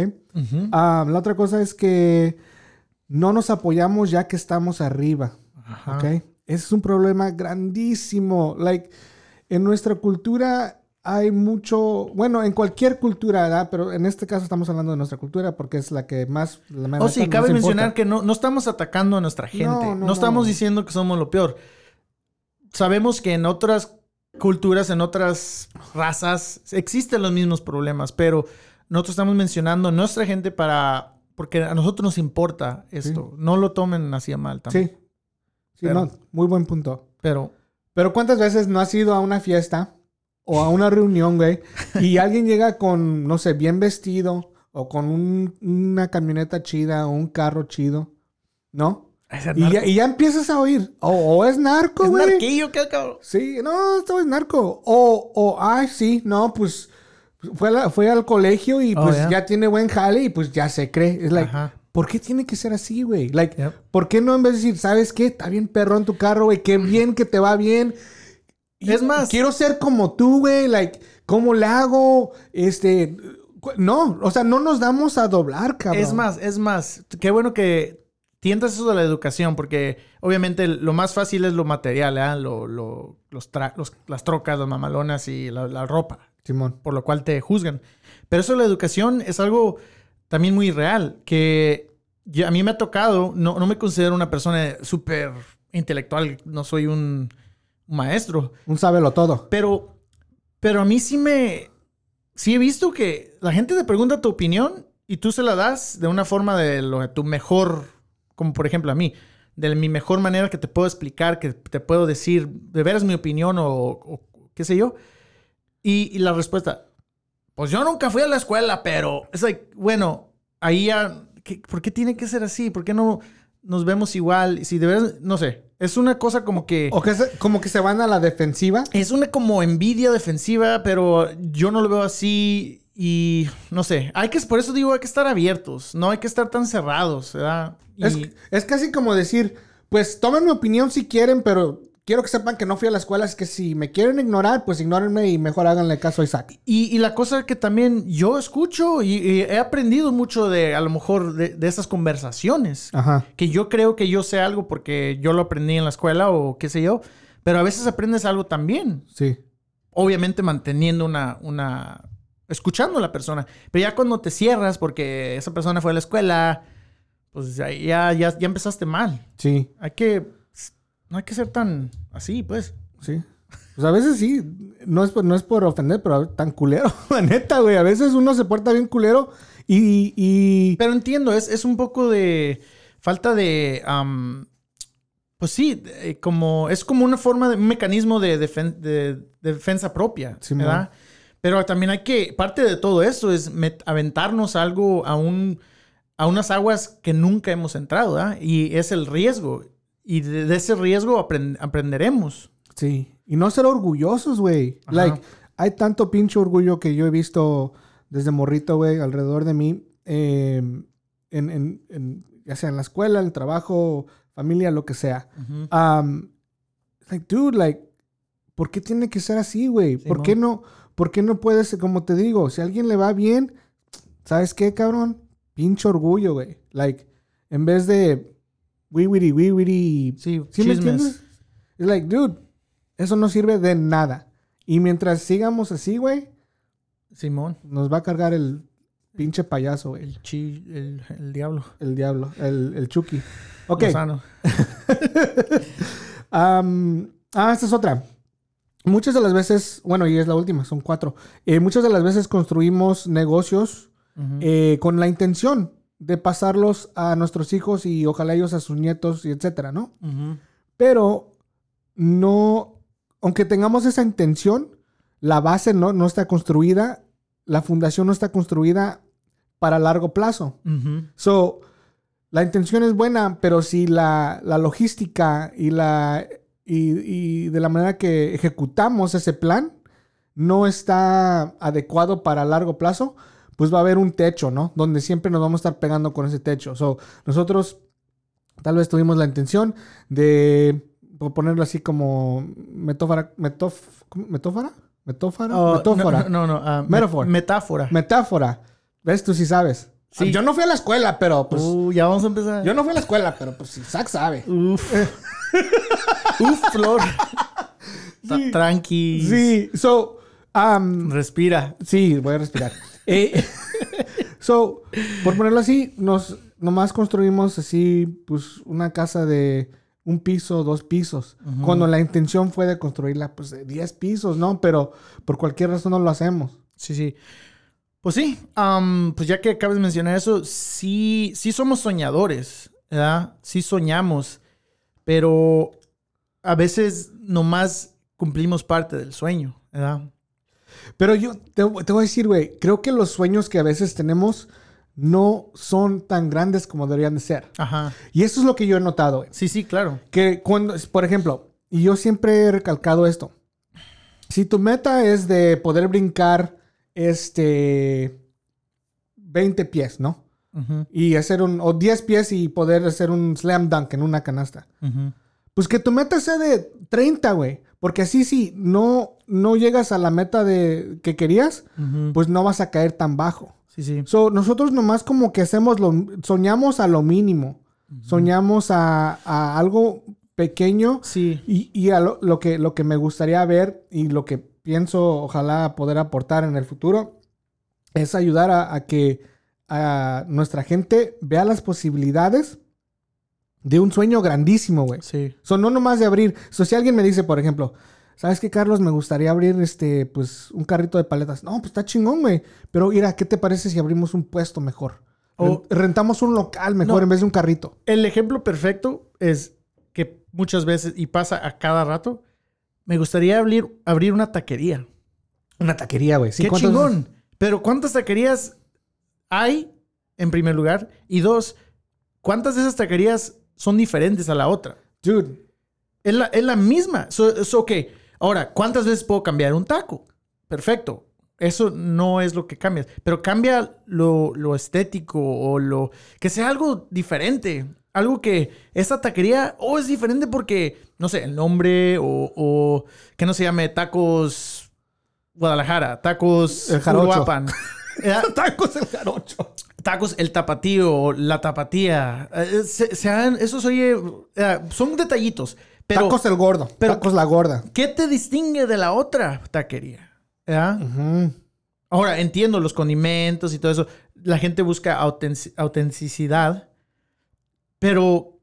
Ah, la otra cosa es que no nos apoyamos ya que estamos arriba. Ajá. ¿ok? Ese es un problema grandísimo. Like, en nuestra cultura hay mucho, bueno, en cualquier cultura, ¿verdad? Pero en este caso estamos hablando de nuestra cultura porque es la que más... La Oh, sí, cabe mencionar importa. que no, no estamos atacando a nuestra gente. No, No, no, estamos no. diciendo que somos lo peor. Sabemos que en otras culturas, en otras razas, existen los mismos problemas, pero nosotros estamos mencionando a nuestra gente para... Porque a nosotros nos importa esto. No lo tomen así a mal también. Sí. Sí, Pero- no, muy buen punto. Pero Pero ¿cuántas veces no has ido a una fiesta o a una reunión, güey, y alguien llega con, no sé, bien vestido o con un- una camioneta chida o un carro chido, ¿no? Y ya, y ya empiezas a oír, o, o es narco, es güey. narquillo, ¿qué cabrón? Sí, no, esto es narco. O, o, ay, sí, no, pues fue, la- fue al colegio y Oh, pues yeah. ya tiene buen jale y pues ya se cree. Es like, Ajá. ¿por qué tiene que ser así, güey? Like, Yep. ¿por qué no en vez de decir, ¿sabes qué? Está bien perro en tu carro, güey, qué bien que te va bien. Es más- quiero ser como tú, güey, like, ¿cómo le hago? Este, no, o sea, no nos damos a doblar, cabrón. Es más, es más. Qué bueno que tientas eso de la educación, porque obviamente lo más fácil es lo material, ¿eh? Lo- lo- los las trocas, las mamalonas y la, la ropa, Simón. por lo cual te juzgan. Pero eso de la educación es algo también muy real, que yo- a mí me ha tocado, no, no me considero una persona súper intelectual, no soy un maestro, Un sábelo todo. pero, pero a mí sí me. Sí he visto que la gente te pregunta tu opinión y tú se la das de una forma de lo de tu mejor. Como por ejemplo a mí. De mi mejor manera que te puedo explicar, que te puedo decir de veras mi opinión o, o qué sé yo. Y, y la respuesta. Pues yo nunca fui a la escuela, pero. Es like, bueno, ahí ya. ¿qué- ¿Por qué tiene que ser así? ¿Por qué no nos vemos igual? Si de veras. No sé. Es una cosa como que. O que se- como que se van a la defensiva. Es una como envidia defensiva, pero yo no lo veo así y no sé. Hay que, por eso digo, hay que estar abiertos, no hay que estar tan cerrados, ¿verdad? Y- Es, es casi como decir, pues tomen mi opinión si quieren, pero quiero que sepan que no fui a la escuela. Es que si me quieren ignorar, pues ignórenme y mejor háganle caso a Isaac. Y, y la cosa que también yo escucho y, y he aprendido mucho de, a lo mejor, de, de esas conversaciones. Ajá. Que yo creo que yo sé algo porque yo lo aprendí en la escuela o qué sé yo, pero a veces aprendes algo también. Sí. obviamente manteniendo una, una, escuchando a la persona. Pero ya cuando te cierras porque esa persona fue a la escuela, pues ya, ya, ya, ya empezaste mal. Sí. Hay que, no hay que ser tan así, pues. Sí. Pues a veces sí, no es por, no es por ofender, pero tan culero. [LAUGHS] La neta, güey. A veces uno se porta bien culero y. y... Pero entiendo, es, es un poco de falta de, pues sí, de- como, es como una forma de, un mecanismo de, defen- de- de defensa propia, Simón. ¿verdad? Pero también hay que, parte de todo eso es aventarnos algo a un, a unas aguas que nunca hemos entrado, ¿verdad? Y es el riesgo. Y de, de ese riesgo aprend- aprenderemos. Sí. Y no ser orgullosos, güey. Like, hay tanto pinche orgullo que yo he visto desde morrito, güey, alrededor de mí. eh, en, en- en- ya sea en la escuela, en el trabajo, familia, lo que sea. Ujú. Um, like, dude, like, ¿por qué tiene que ser así, güey? ¿Por Simón. qué no, por qué no puedes, como te digo, si a alguien le va bien, ¿sabes qué, cabrón? Pinche orgullo, güey. Like, en vez de wiwiri, wiwiri, Sí, ¿sí me chismes. entiendes? Es like, dude, eso no sirve de nada. Y mientras sigamos así, güey, Simón. nos va a cargar el pinche payaso, güey. El chi, el, el diablo. El diablo, el, el Chucky. Ok. Lozano. [LAUGHS] Ah, esta es otra. Muchas de las veces, bueno, y es la última, son cuatro. Eh, muchas de las veces construimos negocios eh, con la intención de pasarlos a nuestros hijos y ojalá ellos a sus nietos y etcétera, ¿no? Pero no, aunque tengamos esa intención, la base no, no está construida, la fundación no está construida para largo plazo. So, la intención es buena, pero si la, la logística y, la, y, y de la manera que ejecutamos ese plan no está adecuado para largo plazo, pues va a haber un techo, ¿no? Donde siempre nos vamos a estar pegando con ese techo. So, nosotros tal vez tuvimos la intención de ponerlo así como metófara, metóf- ¿cómo? metófara, metófara, Oh, metófora, No, no, no. ah, me- Metaphor. Metáfora. metáfora. ¿Ves? Tú sí sabes. Sí. Yo no fui a la escuela, pero pues Uh, ya vamos a empezar. yo no fui a la escuela, pero pues Isaac sabe. Uf. [LAUGHS] Uf, Flor. Sí. Tranqui. Sí, so, um, Respira. sí, voy a respirar. Eh, [LAUGHS] so, por ponerlo así, nos nomás construimos así, pues, una casa de un piso, dos pisos. Cuando la intención fue de construirla, pues, de 10 pisos, ¿no? Pero por cualquier razón no lo hacemos. Sí, sí. Pues sí, am, pues ya que acabas de mencionar eso, sí, sí somos soñadores, ¿verdad? Sí soñamos, pero a veces nomás cumplimos parte del sueño, ¿verdad? Pero yo te, te voy a decir, güey, creo que los sueños que a veces tenemos no son tan grandes como deberían de ser. Ajá. Y eso es lo que yo he notado, güey. Sí, sí, claro. Que cuando, por ejemplo, y yo siempre he recalcado esto. Si tu meta es de poder brincar este 20 pies, ¿no? Ujú, Y hacer un, o 10 pies y poder hacer un slam dunk en una canasta. ujú. Pues que tu meta sea de 30, güey. Porque así si no, no llegas a la meta de, que querías, pues no vas a caer tan bajo. Sí, sí. So, nosotros nomás como que hacemos lo, soñamos a lo mínimo. Soñamos a, a algo pequeño Sí. y, y a lo, lo que, lo que me gustaría ver y lo que pienso ojalá poder aportar en el futuro es ayudar a, a que a nuestra gente vea las posibilidades de un sueño grandísimo, güey. Sí. So, no nomás de abrir. So, si alguien me dice, por ejemplo, ¿sabes qué, Carlos? Me gustaría abrir este, pues, un carrito de paletas. No, pues está chingón, güey. Pero mira, ¿qué te parece si abrimos un puesto mejor? O- Ren- Rentamos un local mejor No. en vez de un carrito. El ejemplo perfecto es que muchas veces, y pasa a cada rato, me gustaría abrir, abrir una taquería. Una taquería, güey. Sí, ¡Qué ¿cuántos- chingón! Pero ¿cuántas taquerías hay, en primer lugar? Y dos, ¿cuántas de esas taquerías son diferentes a la otra? Dude, Es la, es la misma. So, so, ok. Ahora, ¿cuántas veces puedo cambiar un taco? Perfecto. Eso no es lo que cambia. Pero cambia lo, lo estético o lo... Que sea algo diferente. Algo que esta taquería... Oh, es diferente porque... No sé, el nombre o... o que no se llame tacos... Guadalajara. Tacos... El Jarocho. [LAUGHS] Eh, tacos el jarocho. Tacos el tapatío, la tapatía. Eh, se, se han- esos oye, eh, son detallitos. Pero, tacos el gordo. pero- tacos la gorda. ¿qué te distingue de la otra taquería? Ahora, entiendo los condimentos y todo eso. La gente busca autenticidad, pero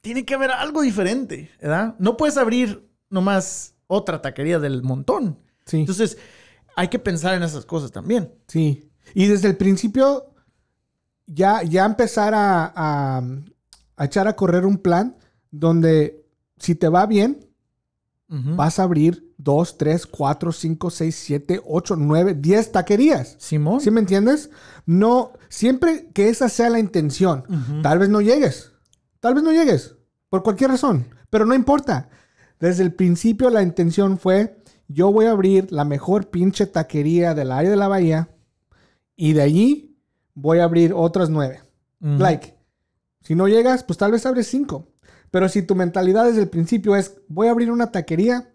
tiene que haber algo diferente, ¿verdad? No puedes abrir nomás otra taquería del montón. Sí, Entonces, hay que pensar en esas cosas también. sí. Y desde el principio ya, ya empezar a, a- a echar a correr un plan donde si te va bien, vas a abrir 2, 3, 4, 5, 6, 7, 8, 9, 10 taquerías. Simón. ¿Sí me entiendes? No, siempre que esa sea la intención. Tal vez no llegues. Tal vez no llegues. Por cualquier razón. Pero no importa. Desde el principio la intención fue, yo voy a abrir la mejor pinche taquería del área de la bahía. Y de allí voy a abrir otras nueve. Like, si no llegas, pues tal vez abres cinco. Pero si tu mentalidad desde el principio es, voy a abrir una taquería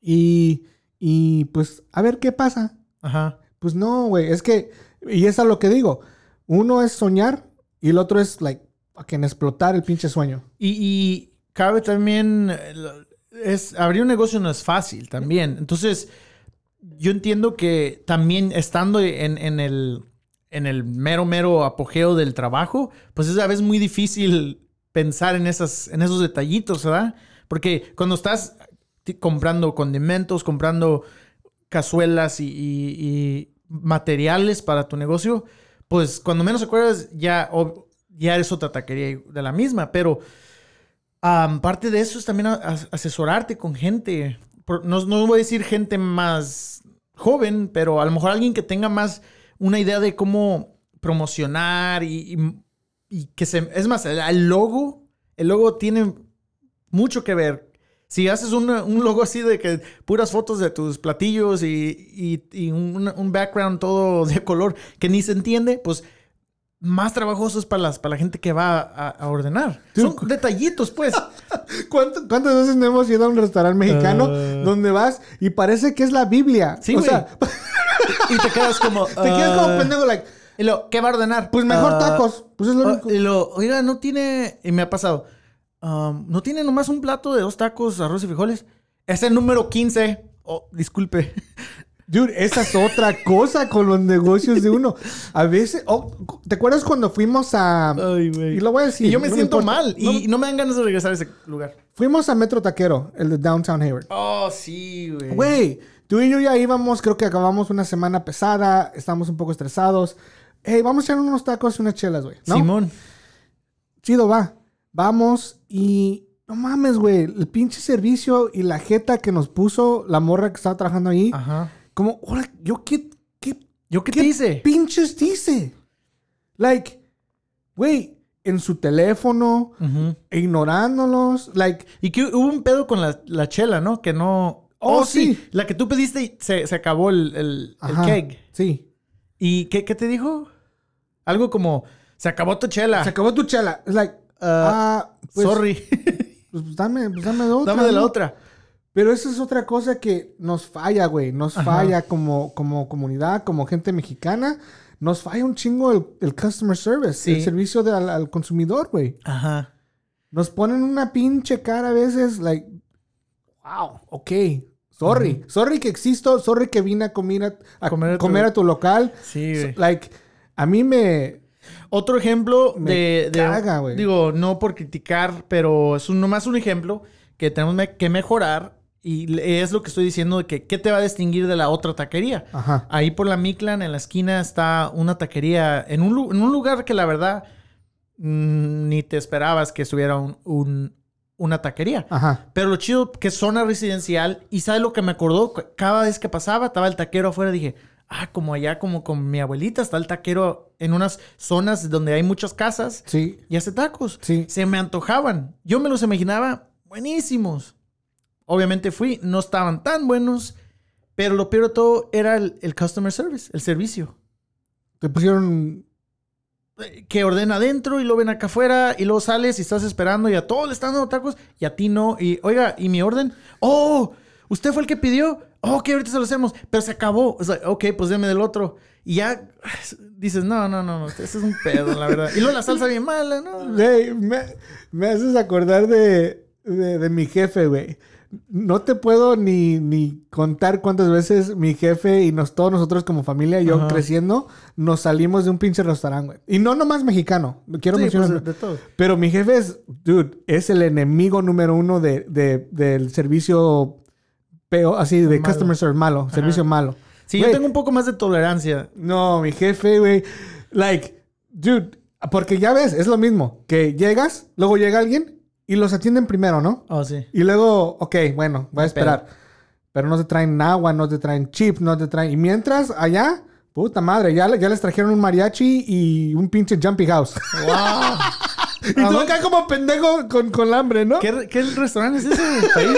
y, y pues a ver qué pasa. Ajá. Pues no, güey, es que, y es a lo que digo, uno es soñar y el otro es, like, fucking explotar el pinche sueño. Y, y cabe también es, abrir un negocio no es fácil también. Entonces, yo entiendo que también estando en, en el, en el mero, mero apogeo del trabajo, pues es a veces muy difícil pensar en, esas, en esos detallitos, ¿verdad? Porque cuando estás comprando condimentos, comprando cazuelas y, materiales para tu negocio, pues cuando menos acuerdas ya, ya eres otra taquería de la misma, pero am, parte de eso es también asesorarte con gente. No, no voy a decir gente más joven, pero a lo mejor alguien que tenga más una idea de cómo promocionar y, y- y que se... Es más, el, el logo, el logo tiene mucho que ver. Si haces una- un logo así de que puras fotos de tus platillos y, y- y un, un background todo [LAUGHS] de color que ni se entiende, pues más trabajoso es para, las, para la gente que va a, a ordenar. Son detallitos, pues. [LAUGHS] ¿Cuánto- ¿Cuántas veces no hemos ido a un restaurante mexicano Ah. donde vas y parece que es la Biblia? Sí, o güey. sea, [LAUGHS] y te quedas como... te quedas como pendejo, like, Y lo, ¿qué va a ordenar? pues mejor Ah, tacos. Pues es lo ah, único. y lo, oiga, no tiene... Y me ha pasado. um, ¿No tiene nomás un plato de dos tacos, arroz y frijoles? Es el número 15. Oh, disculpe. Dude, esa es otra cosa con los negocios de uno. A veces, oh, ¿te acuerdas cuando fuimos a... Ay, güey. Y lo voy a decir. Y yo me no siento importa. mal. No- Y no me dan ganas de regresar a ese lugar. Fuimos a Metro Taquero, el de Downtown Hayward. Oh, sí, güey. Güey, tú y yo ya íbamos, creo que acabamos una semana pesada, estamos un poco estresados. Hey, vamos a echar unos tacos y unas chelas, güey. ¿no? Simón. Chido, va. Vamos y... No mames, güey. El pinche servicio y la jeta que nos puso la morra que estaba trabajando ahí. Ajá. Como, ahora, ¿yo qué, qué, ¿Yo qué, te hice? pinches dice? Like, güey, en su teléfono, Ujú. ignorándolos. Like, Y que hubo un pedo con la, la chela, ¿no? Que no... Oh, sí. La que tú pediste se, se acabó el, el, el ajá, keg. Sí. ¿Y qué, qué te dijo? Algo como... Se acabó tu chela. Se acabó tu chela. Es like, Ah, ah, pues, Sorry. [LAUGHS] pues dame, pues dame de otra. Dame de la ¿no? otra. Pero esa es otra cosa que nos falla, güey. Nos Ajá. falla como, como comunidad, como gente mexicana. Nos falla un chingo el, el customer service, Sí. el servicio de al, al consumidor, güey. Ajá. Nos ponen una pinche cara a veces, like, wow, ok. Sorry. Sorry que existo. Sorry que vine a comer a, a Comer comer, a a, tu- local. Sí, güey. Like, a mí me... Otro ejemplo Me de, de- caga, güey. Digo, no por criticar, pero es un, nomás un ejemplo que tenemos que mejorar. Y es lo que estoy diciendo de que qué te va a distinguir de la otra taquería. Ajá. Ahí por la Mictlan, en la esquina, está una taquería en un, lu- en un lugar que la verdad mm, ni te esperabas que estuviera un- un- una taquería. Ajá. Pero lo chido que es zona residencial y ¿sabes lo que me acordó? Cada vez que pasaba estaba el taquero afuera dije, ah, como allá como con mi abuelita está el taquero en unas zonas donde hay muchas casas Sí. y hace tacos. Sí. Se me antojaban. Yo me los imaginaba buenísimos. Obviamente fui, no estaban tan buenos, pero lo peor de todo era el, el customer service, el servicio. Te pusieron... Que ordena adentro y lo ven acá afuera y luego sales y estás esperando y a todos le están dando tacos y a ti no. Y oiga, ¿y mi orden? ¡Oh! ¿Usted fue el que pidió? Oh, que ahorita se lo hacemos. Pero se acabó. O sea, ok, pues deme del otro. Y ya dices, no, no, no, no. Este es un pedo, la verdad. Y luego la salsa bien mala, ¿no? Güey, me, me haces acordar de, de mi jefe, güey. No te puedo ni, ni contar cuántas veces mi jefe y nos, todos nosotros como familia, yo Ajá. creciendo, nos salimos de un pinche restaurante, güey. Y no nomás mexicano, quiero Sí, mencionar. pues, todo. Pero mi jefe es, dude, es el enemigo número uno de, de- del servicio peo, así, de Malo. customer service malo, servicio malo. Sí, Güey, yo tengo un poco más de tolerancia. no, mi jefe, güey. Like, dude, porque ya ves, es lo mismo. Que llegas, luego llega alguien y los atienden primero, ¿no? Oh, sí. Y luego, ok, bueno, voy a esperar. Pero no te traen agua, no te traen chips, no te traen. Y mientras, allá, puta madre, ya, ya les trajeron un mariachi y un pinche jumpy house. ¡Wow! [LAUGHS] y tú acá como pendejo con, con hambre, ¿no? ¿Qué, ¿Qué restaurante es ese? [LAUGHS] Ahí.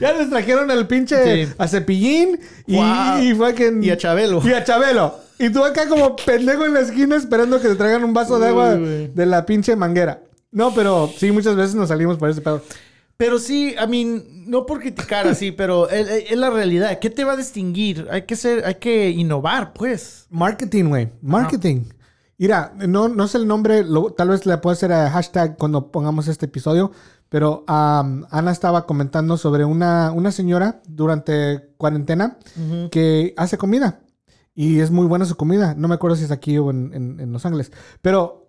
Ya les trajeron el pinche Sí. a Cepillín y, Wow. y que. Y a Chabelo. Y a Chabelo. Y tú acá como pendejo en la esquina esperando que te traigan un vaso de agua Uy, de la pinche manguera. No, pero sí, muchas veces nos salimos por ese pedo. Pero sí, I mean, no por criticar así, [LAUGHS] pero es, la realidad. ¿Qué te va a distinguir? Hay que ser, hay que innovar, pues. Marketing, güey. Marketing. Mira, no, no sé el nombre, lo- tal vez le puedo hacer a hashtag cuando pongamos este episodio, Pero am, Ana estaba comentando sobre una, una señora durante cuarentena que hace comida. Y es muy buena su comida. No me acuerdo si es aquí o en, en- en Los Ángeles. Pero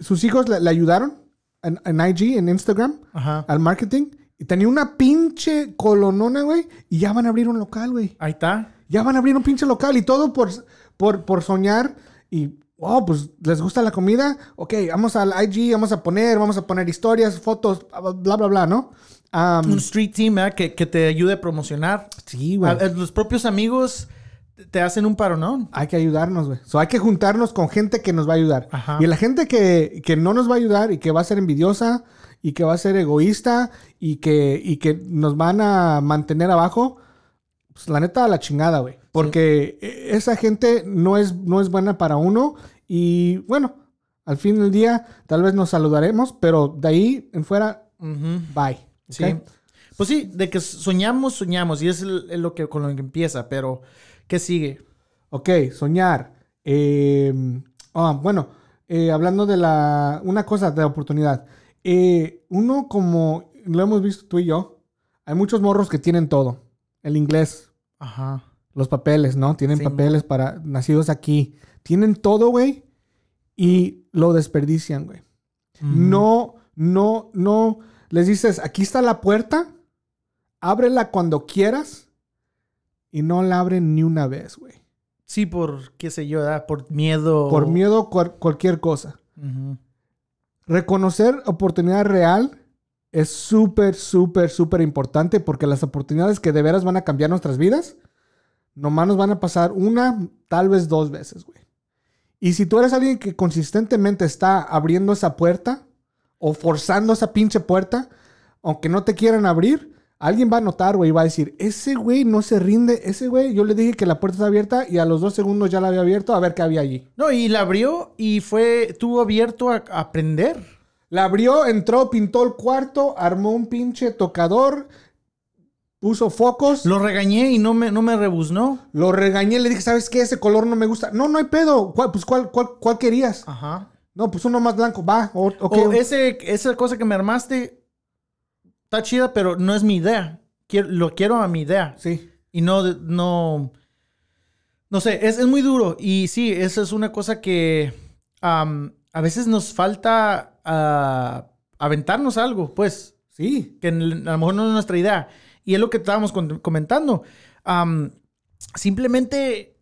sus hijos le, le ayudaron en, en IG, en Instagram, Ajá. al marketing. Y tenía una pinche colonona, güey. Y ya van a abrir un local, güey. Ahí está. Ya van a abrir un pinche local. Y todo por, por, por soñar. Y, wow, pues les gusta la comida. Ok, vamos al IG, vamos a poner, vamos a poner historias, fotos, bla, bla, bla, ¿no? Am, Un street team ¿verdad? que, que te ayude a promocionar. sí, güey. A- a los propios amigos te hacen un paronón. Hay que ayudarnos, güey. So, hay que juntarnos con gente que nos va a ayudar. Ajá. Y la gente que, que no nos va a ayudar y que va a ser envidiosa y que va a ser egoísta y que, y que nos van a mantener abajo, pues la neta, a la chingada, güey. Porque e- esa gente no es, no es buena para uno y bueno, al fin del día tal vez nos saludaremos, pero de ahí en fuera, bye. Sí. Pues sí, de que soñamos, soñamos. Y es lo que con lo que empieza. Pero, ¿qué sigue? Ok, soñar. Eh, ah, bueno, eh, hablando de la. Una cosa de oportunidad. Eh, uno, como lo hemos visto tú y yo, hay muchos morros que tienen todo: el inglés, Ajá. los papeles, ¿no? Tienen Sí, papeles para nacidos aquí. Tienen todo, güey, y lo desperdician, güey. No, no, no. Les dices: aquí está la puerta, ábrela cuando quieras, y no la abren ni una vez, güey. Sí, por, qué sé yo, ¿verdad? por miedo. Por miedo cual- cualquier cosa. Reconocer oportunidad real es súper, súper, súper importante porque las oportunidades que de veras van a cambiar nuestras vidas, nomás nos van a pasar una, tal vez dos veces, güey. Y si tú eres alguien que consistentemente está abriendo esa puerta o forzando esa pinche puerta, aunque no te quieran abrir, alguien va a notar, güey, y va a decir, ese güey no se rinde, ese güey, yo le dije que la puerta está abierta y a los dos segundos ya la había abierto a ver qué había allí. No, y la abrió y fue, estuvo abierto a, aprender. La abrió, entró, pintó el cuarto, armó un pinche tocador, puso focos, lo, Lo regañé y no me, no me rebuznó. regañé, le dije, ¿sabes qué? Ese color no me gusta. No, no hay pedo. ¿Cuál, pues, ¿cuál, cuál, cuál querías? Ajá. No, pues uno más blanco. Va, o- ok. O ese, esa cosa que me armaste está chida, pero no es mi idea. Quiero, lo quiero a mi idea. Sí. Y no, no, no sé, es, es muy duro. Y sí, esa es una cosa que am, a veces nos falta ah, aventarnos algo, pues, Sí. que a lo mejor no es nuestra idea. Y es lo que estábamos comentando. Simplemente,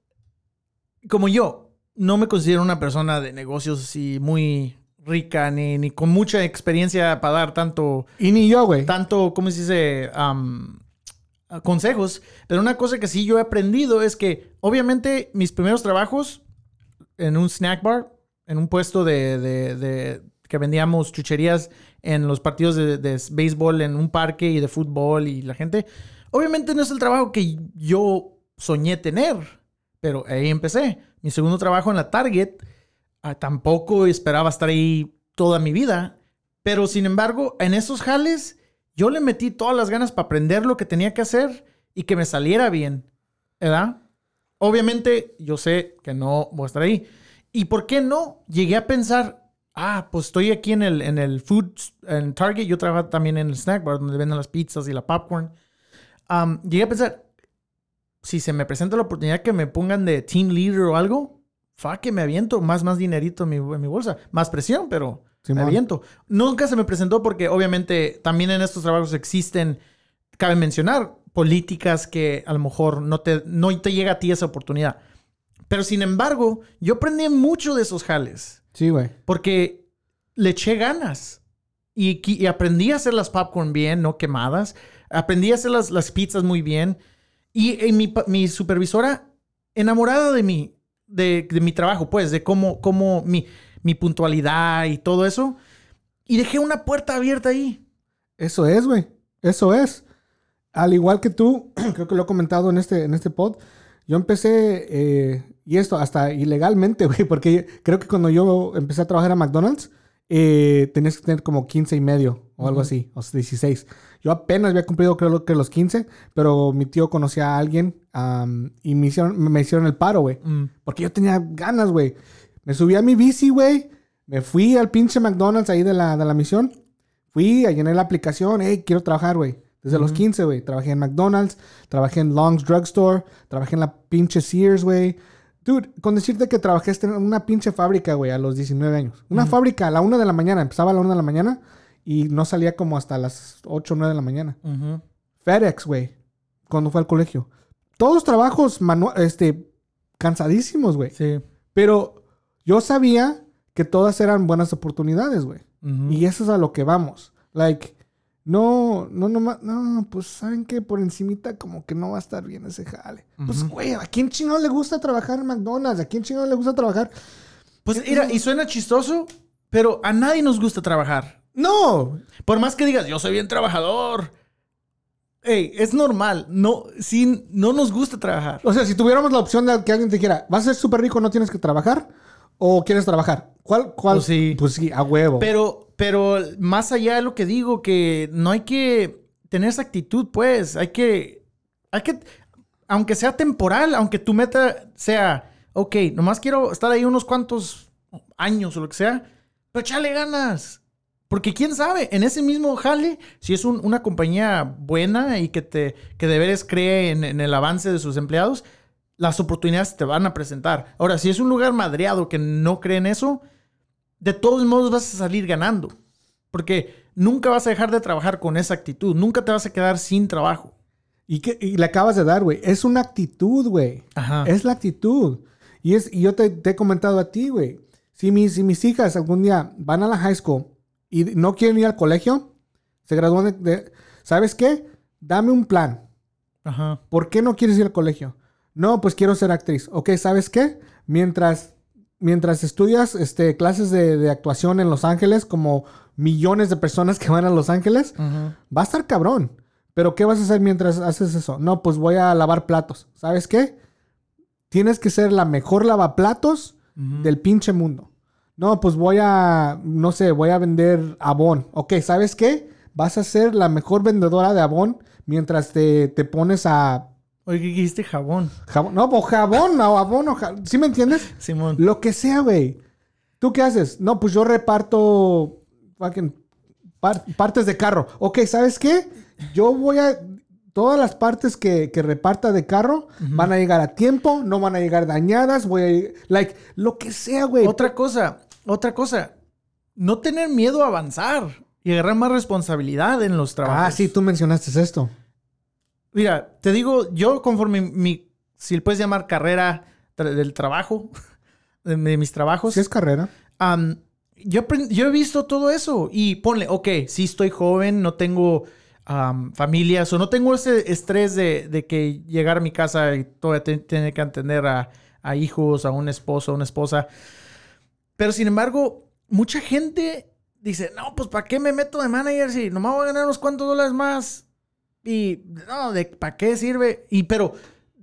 como yo, no me considero una persona de negocios así muy rica ni, ni con mucha experiencia para dar tanto Y ni yo, güey. tanto, ¿cómo se dice? A- consejos. Pero una cosa que sí yo he aprendido es que, obviamente, mis primeros trabajos en un snack bar, en un puesto de, de- de- que vendíamos chucherías en los partidos de, de béisbol, en un parque y de fútbol y la gente, obviamente no es el trabajo que yo soñé tener, pero ahí empecé. Mi segundo trabajo en la Target, ah, tampoco esperaba estar ahí toda mi vida, pero sin embargo, en esos jales, yo le metí todas las ganas para aprender lo que tenía que hacer y que me saliera bien, ¿verdad? Obviamente, yo sé que no voy a estar ahí. ¿Y por qué no? Llegué a pensar, ah, pues estoy aquí en el, en el food, en Target, yo trabajo también en el snack bar donde venden las pizzas y la popcorn. Llegué a pensar, si se me presenta la oportunidad que me pongan de team leader o algo, fa que me aviento más, más dinerito en mi, en mi bolsa. Más presión, pero me aviento. Nunca se me presentó porque obviamente también en estos trabajos existen, cabe mencionar, políticas que a lo mejor no te, no te llega a ti esa oportunidad. Pero sin embargo, yo aprendí mucho de esos jales Sí, güey. porque le eché ganas y, y aprendí a hacer las popcorn bien, no quemadas. Aprendí a hacer las, las pizzas muy bien. Y, y mi, mi supervisora, enamorada de mí, de, de mi trabajo, pues, de cómo, cómo mi, mi puntualidad y todo eso. Y dejé una puerta abierta ahí. Eso es, güey. Eso es. Al igual que tú, [CLEARS THROAT] creo que lo he comentado en este, en este pod, yo empecé, eh, y esto hasta ilegalmente, [LAUGHS] güey, porque creo que cuando yo empecé a trabajar a McDonald's, eh, tenías que tener como 15 y medio o algo así, o 16. Yo apenas había cumplido creo que los 15, pero mi tío conocía a alguien y me hicieron, me hicieron el paro, güey. Mm. Porque yo tenía ganas, güey. Me subí a mi bici, güey. Me fui al pinche McDonald's ahí de la, de la misión. Fui, llené la aplicación, hey, quiero trabajar, güey. Desde los 15, güey. Trabajé en McDonald's, trabajé en Long's Drugstore, trabajé en la pinche Sears, güey. Dude, con decirte que trabajé en una pinche fábrica, güey, a los 19 años. Una fábrica a la 1 de la mañana. Empezaba a la 1 de la mañana y no salía como hasta las 8 o 9 de la mañana. FedEx, güey. Cuando fue al colegio. Todos trabajos este, cansadísimos, güey. Sí. Pero yo sabía que todas eran buenas oportunidades, güey. Y eso es a lo que vamos. Like, no, no, no, no, pues saben que por encimita como que no va a estar bien ese jale. Pues, güey, ¿a quién chino le gusta trabajar en McDonald's? ¿A quién chino le gusta trabajar? Pues mira, y suena chistoso, pero a nadie nos gusta trabajar. No. Por más que digas, yo soy bien trabajador. Ey, es normal. No, sí, no nos gusta trabajar. O sea, si tuviéramos la opción de que alguien te dijera, vas a ser súper rico, no tienes que trabajar, o quieres trabajar, ¿cuál? cuál? Pues sí. Pues sí, a huevo. Pero, pero más allá de lo que digo, que no hay que tener esa actitud, pues. Hay que. Hay que. Aunque sea temporal, aunque tu meta sea, ok, nomás quiero estar ahí unos cuantos años o lo que sea, pero échale ganas. Porque quién sabe, en ese mismo jale, si es una compañía buena y que te que de cree en, en, el avance de sus empleados, las oportunidades te van a presentar. Ahora, si es un lugar madreado que no cree en eso, de todos modos vas a salir ganando. Porque nunca vas a dejar de trabajar con esa actitud. Nunca te vas a quedar sin trabajo. Y, que, y le acabas de dar, güey. Es una actitud, güey. Es la actitud. Y, es, y yo te, te he comentado a ti, güey. Si mis, si mis hijas algún día van a la high school y no quieren ir al colegio, se gradúan de, ¿sabes qué? Dame un plan. Ajá. ¿Por qué no quieres ir al colegio? No, pues quiero ser actriz. Ok, ¿sabes qué? Mientras, mientras estudias este, clases de, actuación en Los Ángeles, como millones de personas [LAUGHS] que van a Los Ángeles, va a estar cabrón. Pero ¿qué vas a hacer mientras haces eso? No, pues voy a lavar platos. ¿Sabes qué? Tienes que ser la mejor lavaplatos del pinche mundo. No, pues voy a, no sé, voy a vender abón. Ok, ¿sabes qué? Vas a ser la mejor vendedora de abón mientras te, pones a... Oye, ¿qué dijiste? Jabón. Jabón. No, pues jabón o abón o ¿Sí me entiendes? Simón. Lo que sea, güey. ¿Tú qué haces? No, pues yo reparto partes de carro. Ok, ¿sabes qué? Yo voy a todas las partes que, reparta de carro van a llegar a tiempo, no van a llegar dañadas, voy a like, lo que sea, güey. Otra cosa, otra cosa, no tener miedo a avanzar y agarrar más responsabilidad en los trabajos. Ah, sí, tú mencionaste esto. Mira, te digo, yo conforme mi, si puedes llamar carrera del trabajo, [LAUGHS] de, mis trabajos. ¿Qué es carrera? yo, yo he visto todo eso y ponle, ok, sí estoy joven, no tengo familias o no tengo ese estrés de, que llegar a mi casa y todavía tiene que atender a, hijos, a un esposo, a una esposa. Pero sin embargo, mucha gente dice, no, pues ¿para qué me meto de manager si nomás voy a ganar unos cuantos dólares más? Y no, ¿de para qué sirve? Y pero,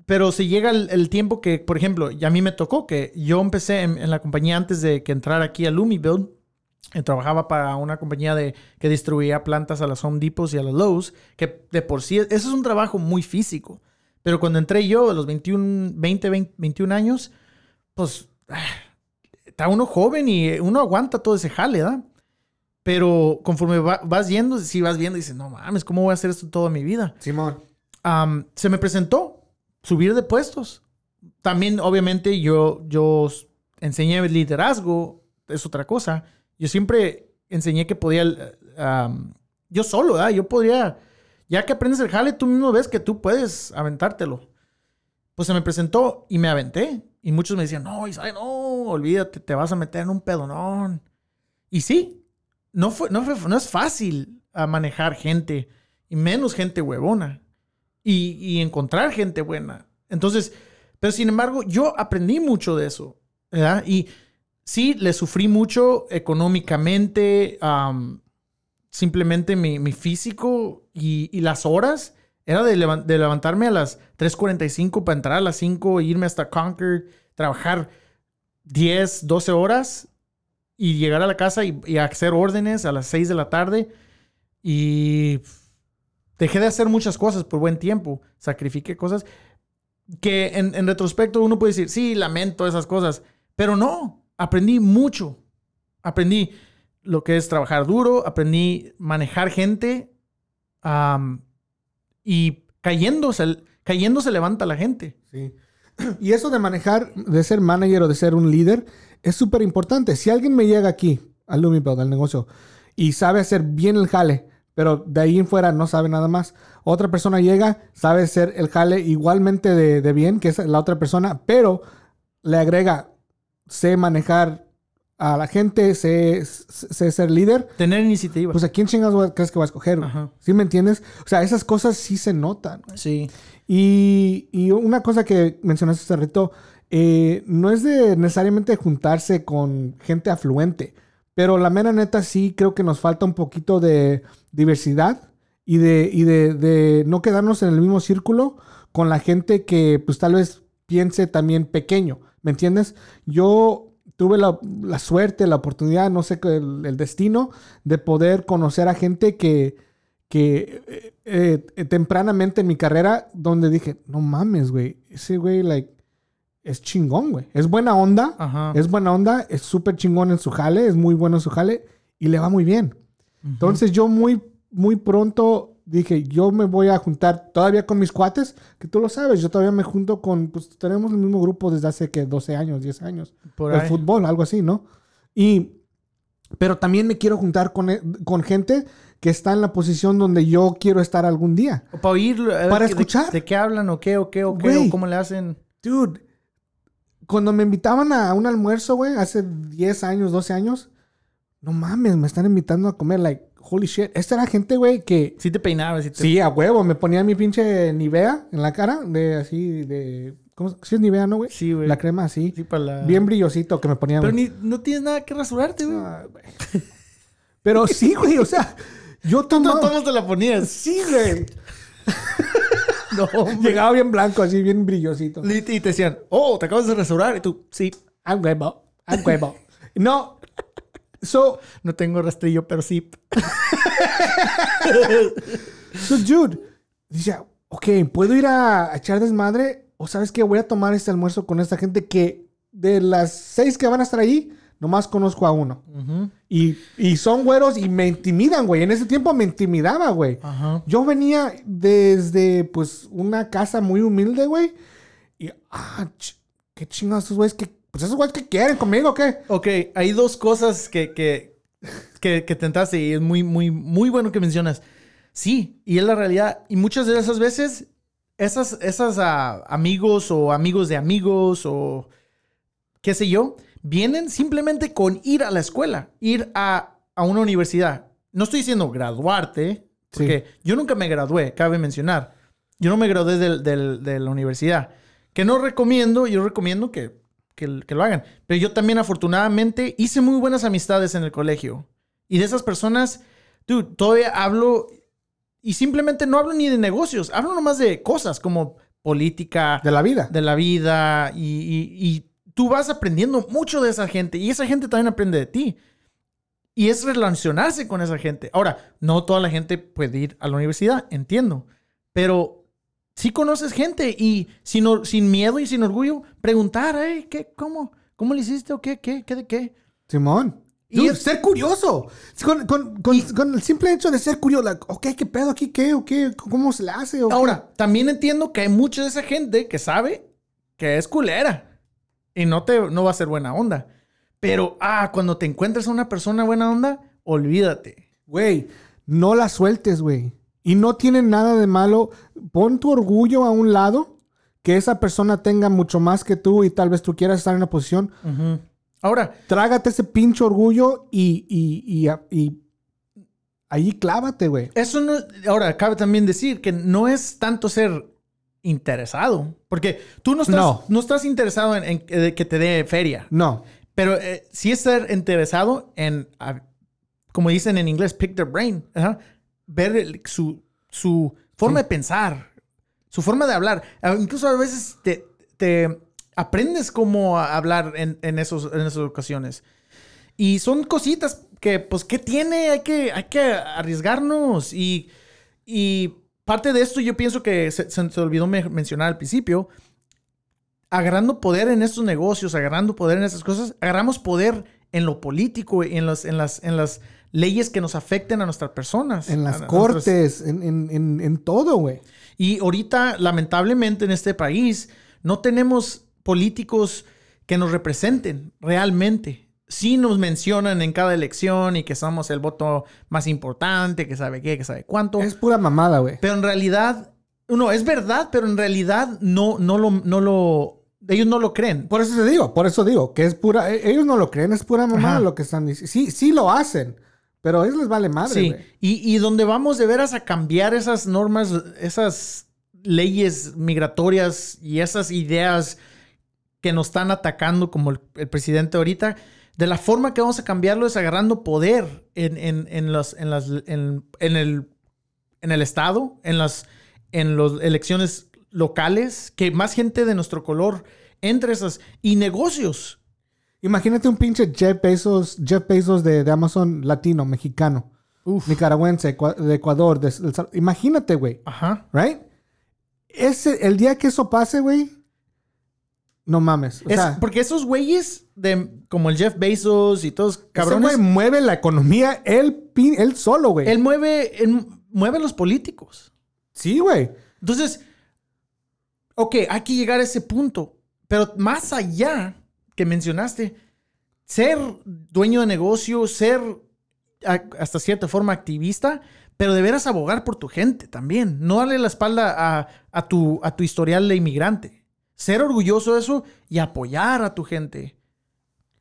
pero si llega el, tiempo que, por ejemplo, ya a mí me tocó que yo empecé en, en la compañía antes de que entrara aquí a Lumibuild eh, trabajaba para una compañía de, que distribuía plantas a las Home Depots y a las Lowe's, que de por sí, eso es un trabajo muy físico. Pero cuando entré yo a los 21, 20, 21 años, pues ah, está uno joven y uno aguanta todo ese jale, ¿verdad? Pero conforme vas yendo, si vas viendo, dices, no mames, ¿cómo voy a hacer esto toda mi vida? Simón. se me presentó subir de puestos. También, obviamente, yo, yo enseñé liderazgo, es otra cosa yo siempre enseñé que podía, yo solo, ¿verdad? Yo podría, ya que aprendes el jale, tú mismo ves que tú puedes aventártelo. Pues se me presentó y me aventé. Y muchos me decían, no, Isai, no, olvídate, te vas a meter en un pedonón. Y sí, no, fue, no, no es fácil a manejar gente, y menos gente huevona, y, y encontrar gente buena. Entonces, pero sin embargo, yo aprendí mucho de eso, ¿verdad? Y sí, le sufrí mucho económicamente, simplemente mi, físico y, las horas. Era de, levantarme a las 3.45 para entrar a las 5 e irme hasta Concord, trabajar 10, 12 horas y llegar a la casa y, hacer órdenes a las 6 de la tarde. Y dejé de hacer muchas cosas por buen tiempo. Sacrifiqué cosas que en, retrospecto uno puede decir, sí, lamento esas cosas, pero no aprendí mucho. Aprendí lo que es trabajar duro, aprendí manejar gente y cayendo se, cayendo se levanta la gente. Sí. [CLEARS THROAT] Y eso de manejar, de ser manager o de ser un líder, es súper importante. Si alguien me llega aquí al Lumipod, al negocio, y sabe hacer bien el jale, pero de ahí en fuera no sabe nada más. Otra persona llega, sabe hacer el jale igualmente de, de bien que es la otra persona, pero le agrega, sé manejar a la gente, sé, sé ser líder. Tener iniciativa. Pues a quién chingados crees que va a escoger. Ajá. ¿Sí me entiendes? O sea, esas cosas sí se notan. sí. Y, y una cosa que mencionaste hace rato, eh, no es de necesariamente juntarse con gente afluente, pero la mera neta sí creo que nos falta un poquito de diversidad y de, y de, no quedarnos en el mismo círculo con la gente que pues tal vez piense también pequeño, ¿me entiendes? Yo tuve la, la suerte, la oportunidad, no sé, el, el destino de poder conocer a gente que, que eh, eh, tempranamente en mi carrera, donde dije, no mames, güey, ese güey, like, es chingón, güey. Es buena onda, Ajá. es buena onda, es súper chingón en su jale, es muy bueno en su jale y le va muy bien. Entonces yo muy, muy pronto dije, yo me voy a juntar todavía con mis cuates, que tú lo sabes, yo todavía me junto con, pues tenemos el mismo grupo desde hace que 12 años, 10 años Por el ahí. fútbol, algo así, ¿no? Y, pero también me quiero juntar con, e- con gente que está en la posición donde yo quiero estar algún día. O para oír. Para qué- de- escuchar. De, qué hablan o qué o qué o qué Güey. o cómo le hacen. Dude, cuando me invitaban a un almuerzo, güey, hace 10 años, 12 años, no mames, me están invitando a comer, like, holy shit. Esta era gente, güey, que... Sí te peinabas. Sí, te... Sí, a huevo, me ponía mi pinche Nivea en la cara, de así, de... ¿Cómo se- sí es Nivea, no, güey? Sí, güey. La crema así. Sí, para la... Bien brillosito que me ponía, Pero ni, no tienes nada que rasurarte, güey. Ah. Pero sí, güey, o sea, yo No, tomaba... ¿Cómo te la ponías? Sí, güey. [LAUGHS] No, hombre. Llegaba bien blanco, así, bien brillosito. Y te decían, oh, te acabas de rasurar. Y tú, sí, A huevo, a huevo. No, so, no tengo rastrillo, pero sí. [LAUGHS] so, dude, dice, ok, ¿puedo ir a, a echar desmadre? O sabes que voy a tomar este almuerzo con esta gente que de las seis que van a estar ahí, nomás conozco a uno. Y, y son güeros y me intimidan, güey. En ese tiempo me intimidaba, güey. Yo venía desde, pues, una casa muy humilde, güey. Y, ah, ch- qué chingados esos güeyes que, pues, esos güeyes que quieren conmigo, ¿o ¿qué? Ok, hay dos cosas que, que, que, que tentaste y es muy, muy, muy bueno que mencionas. Sí, y es la realidad. Y muchas de esas veces, esas, esas ah, amigos o amigos de amigos o qué sé yo, vienen simplemente con ir a la escuela, ir a, a una universidad. No estoy diciendo graduarte, porque yo nunca me gradué, cabe mencionar. Yo no me gradué del- del- de la universidad. Que no recomiendo, yo recomiendo que, que, que lo hagan. Pero yo también, afortunadamente, hice muy buenas amistades en el colegio. Y de esas personas, dude, todavía hablo. Y simplemente no hablo ni de negocios, hablo nomás de cosas como política, De la vida. de la vida y, y- y tú vas aprendiendo mucho de esa gente y esa gente también aprende de ti. Y es relacionarse con esa gente. Ahora, no toda la gente puede ir a la universidad, entiendo, pero si conoces gente y sin, sin miedo y sin orgullo, preguntar, "Ey, ¿qué, cómo, ¿cómo le hiciste o qué, qué, qué de qué? Simón. Y Y es- ser curioso. Con, con- con- con el simple hecho de ser curioso, like, ok, ¿qué pedo aquí? ¿Qué? ¿O qué? ¿Cómo se le hace? ¿O qué? Ahora, también entiendo que hay mucha de esa gente que sabe que es culera y no, te, no va a ser buena onda. Pero, ah, cuando te encuentres a una persona buena onda, olvídate. Güey, no la sueltes, güey. Y no tiene nada de malo. Pon tu orgullo a un lado. Que esa persona tenga mucho más que tú y tal vez tú quieras estar en una posición. Ahora, Trágate ese pinche orgullo y, y, y, y ahí clávate, güey. eso no. Ahora, cabe también decir que no es tanto ser interesado. Porque tú no estás, No. no. estás interesado en, en que que te dé feria. No. Pero eh, sí es ser interesado en, como dicen en inglés, pick their brain. ajá, Ver el- su, su forma de pensar, su forma de hablar. Incluso a veces te, te aprendes cómo hablar en, en esos, en esas ocasiones. Y son cositas que, pues, ¿qué tiene? Hay que, hay que arriesgarnos. Y, y parte de esto yo pienso que se, se- se olvidó me- mencionar al principio. Agarrando poder en estos negocios, agarrando poder en estas cosas, agarramos poder en lo político, en, los, en, las, en las leyes que nos afecten a nuestras personas. En las cortes, en, en, en, en todo, güey. y ahorita, lamentablemente, en este país, no tenemos políticos que nos representen realmente. Sí nos mencionan en cada elección y que somos el voto más importante, que sabe qué, que sabe cuánto. Es pura mamada, güey. Pero en realidad, no, es verdad, pero en realidad no, no lo, no lo, ellos no lo creen. Por eso te digo, por eso digo, que es pura... e- Ellos no lo creen, es pura mamada Ajá. lo que están diciendo. Sí, sí lo hacen, pero a ellos les vale madre, Sí, y, y donde vamos de veras a cambiar esas normas, esas leyes migratorias y esas ideas que nos están atacando como el, el presidente ahorita, de la forma que vamos a cambiarlo es agarrando poder en, en, en, los, en, las, en, en el, en el Estado, en las en elecciones locales, que más gente de nuestro color entre esas y negocios. Imagínate un pinche Jeff Bezos, Jeff Bezos de, de Amazon latino, mexicano, nicaragüense, de Ecuador, de, Sal- imagínate, güey, Ajá. right? Ese, el día que eso pase, güey, no mames. O Es- sea, porque esos güeyes de como el Jeff Bezos y todos ese cabrones, güey mueve la economía él, él solo, güey. él mueve, él mueve a los políticos. Sí, güey. Entonces, ok, hay que llegar a ese punto. Pero más allá que mencionaste, ser dueño de negocio, ser hasta cierta forma activista, pero de veras abogar por tu gente también. No darle la espalda a, a tu, a tu historial de inmigrante. Ser orgulloso de eso y apoyar a tu gente.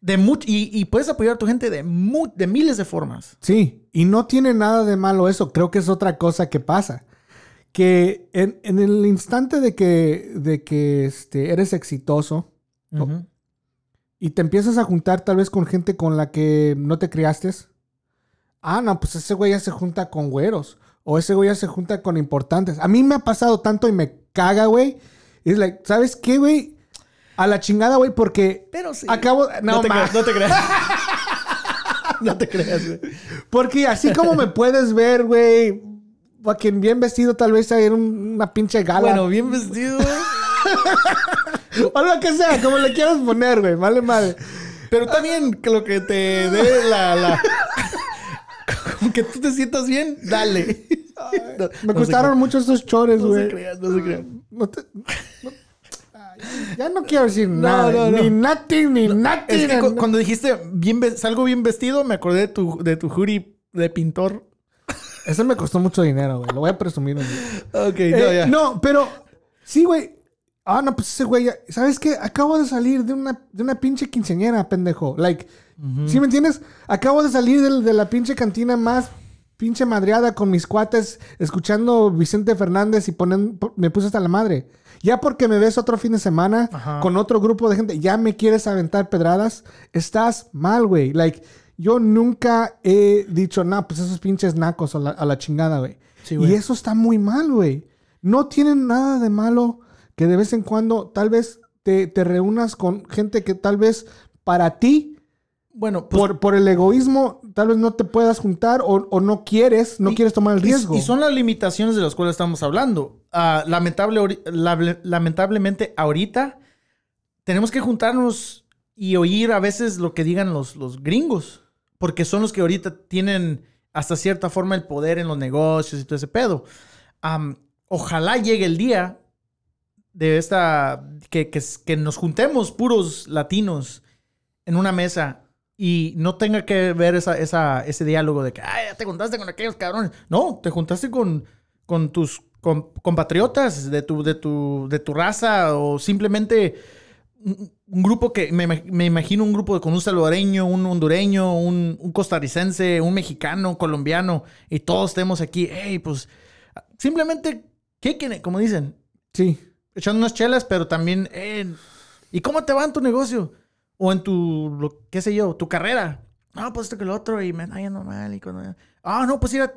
De much- y, y puedes apoyar a tu gente de, mu- de miles de formas. Sí, y no tiene nada de malo eso. Creo que es otra cosa que pasa. Que en, en el instante de que, de que este, eres exitoso Ujú. y te empiezas a juntar tal vez con gente con la que no te criaste. Ah, no, pues ese güey ya se junta con güeros. O ese güey ya se junta con importantes. A mí me ha pasado tanto y me caga, güey. Es like, ¿sabes qué, güey? A la chingada, güey, porque Pero sí. acabo... No, te ma- creas, no te creas. [LAUGHS] no te creas, güey. Porque así como me puedes ver, güey, fucking bien vestido, tal vez hay un- una pinche gala. Bueno, bien vestido. [LAUGHS] o lo que sea, como le quieras poner, güey, vale madre. Pero también que lo que te dé la, la... Con que tú te sientas bien, dale. No- Me no costaron mucho estos chores, se güey. crean, No se crean. No te- no- ya no quiero decir nada. no, no. Ni nothing, ni nothing. Es que cu- no. cuando dijiste bien salgo bien vestido, me acordé de tu, de tu hoodie de pintor. Ese me costó mucho dinero, güey. Lo voy a presumir. día. Ok, Eh, no, pero sí, güey. Ah, no, pues ese güey, ya- ¿sabes qué? Acabo de salir de una, de una pinche quinceañera, pendejo. Like, ¿sí me entiendes? Acabo de salir de, la pinche cantina más pinche madreada con mis cuates, escuchando Vicente Fernández y ponen, po- me puse hasta la madre. Ya porque me ves otro fin de semana Ajá. con otro grupo de gente, ya me quieres aventar pedradas, estás mal, güey. Like, yo nunca he dicho, no, pues esos pinches nacos a la, a la chingada, güey. Sí, güey. y eso está muy mal, güey. No tienen nada de malo que de vez en cuando tal vez te, te reúnas con gente que tal vez para ti, Bueno, pues, por, por el egoísmo, tal vez no te puedas juntar o, o no quieres, no Y- quieres tomar el riesgo. Y, son las limitaciones de las cuales estamos hablando. Ah, lamentable, lamentablemente, ahorita tenemos que juntarnos y oír a veces lo que digan los, los gringos, porque son los que ahorita tienen hasta cierta forma el poder en los negocios y todo ese pedo. Ojalá llegue el día de esta, que, que, que nos juntemos puros latinos en una mesa y no tenga que ver esa, esa, ese diálogo de que, ay, ya te juntaste con aquellos cabrones. No, te juntaste con, con tus con- compatriotas de tu, de, tu, de tu raza o simplemente un, un grupo que, me, me imagino un grupo con un salvadoreño, un hondureño, un, un costarricense, un mexicano, colombiano y todos estemos aquí, hey, pues simplemente, ¿qué quieren? Como dicen, Sí. echando unas chelas, pero también, ¿y cómo te va en tu negocio? O en tu, lo- qué sé yo, tu carrera. No, pues esto que lo otro y me está yendo mal. Y cuando... Ah, no, pues mira,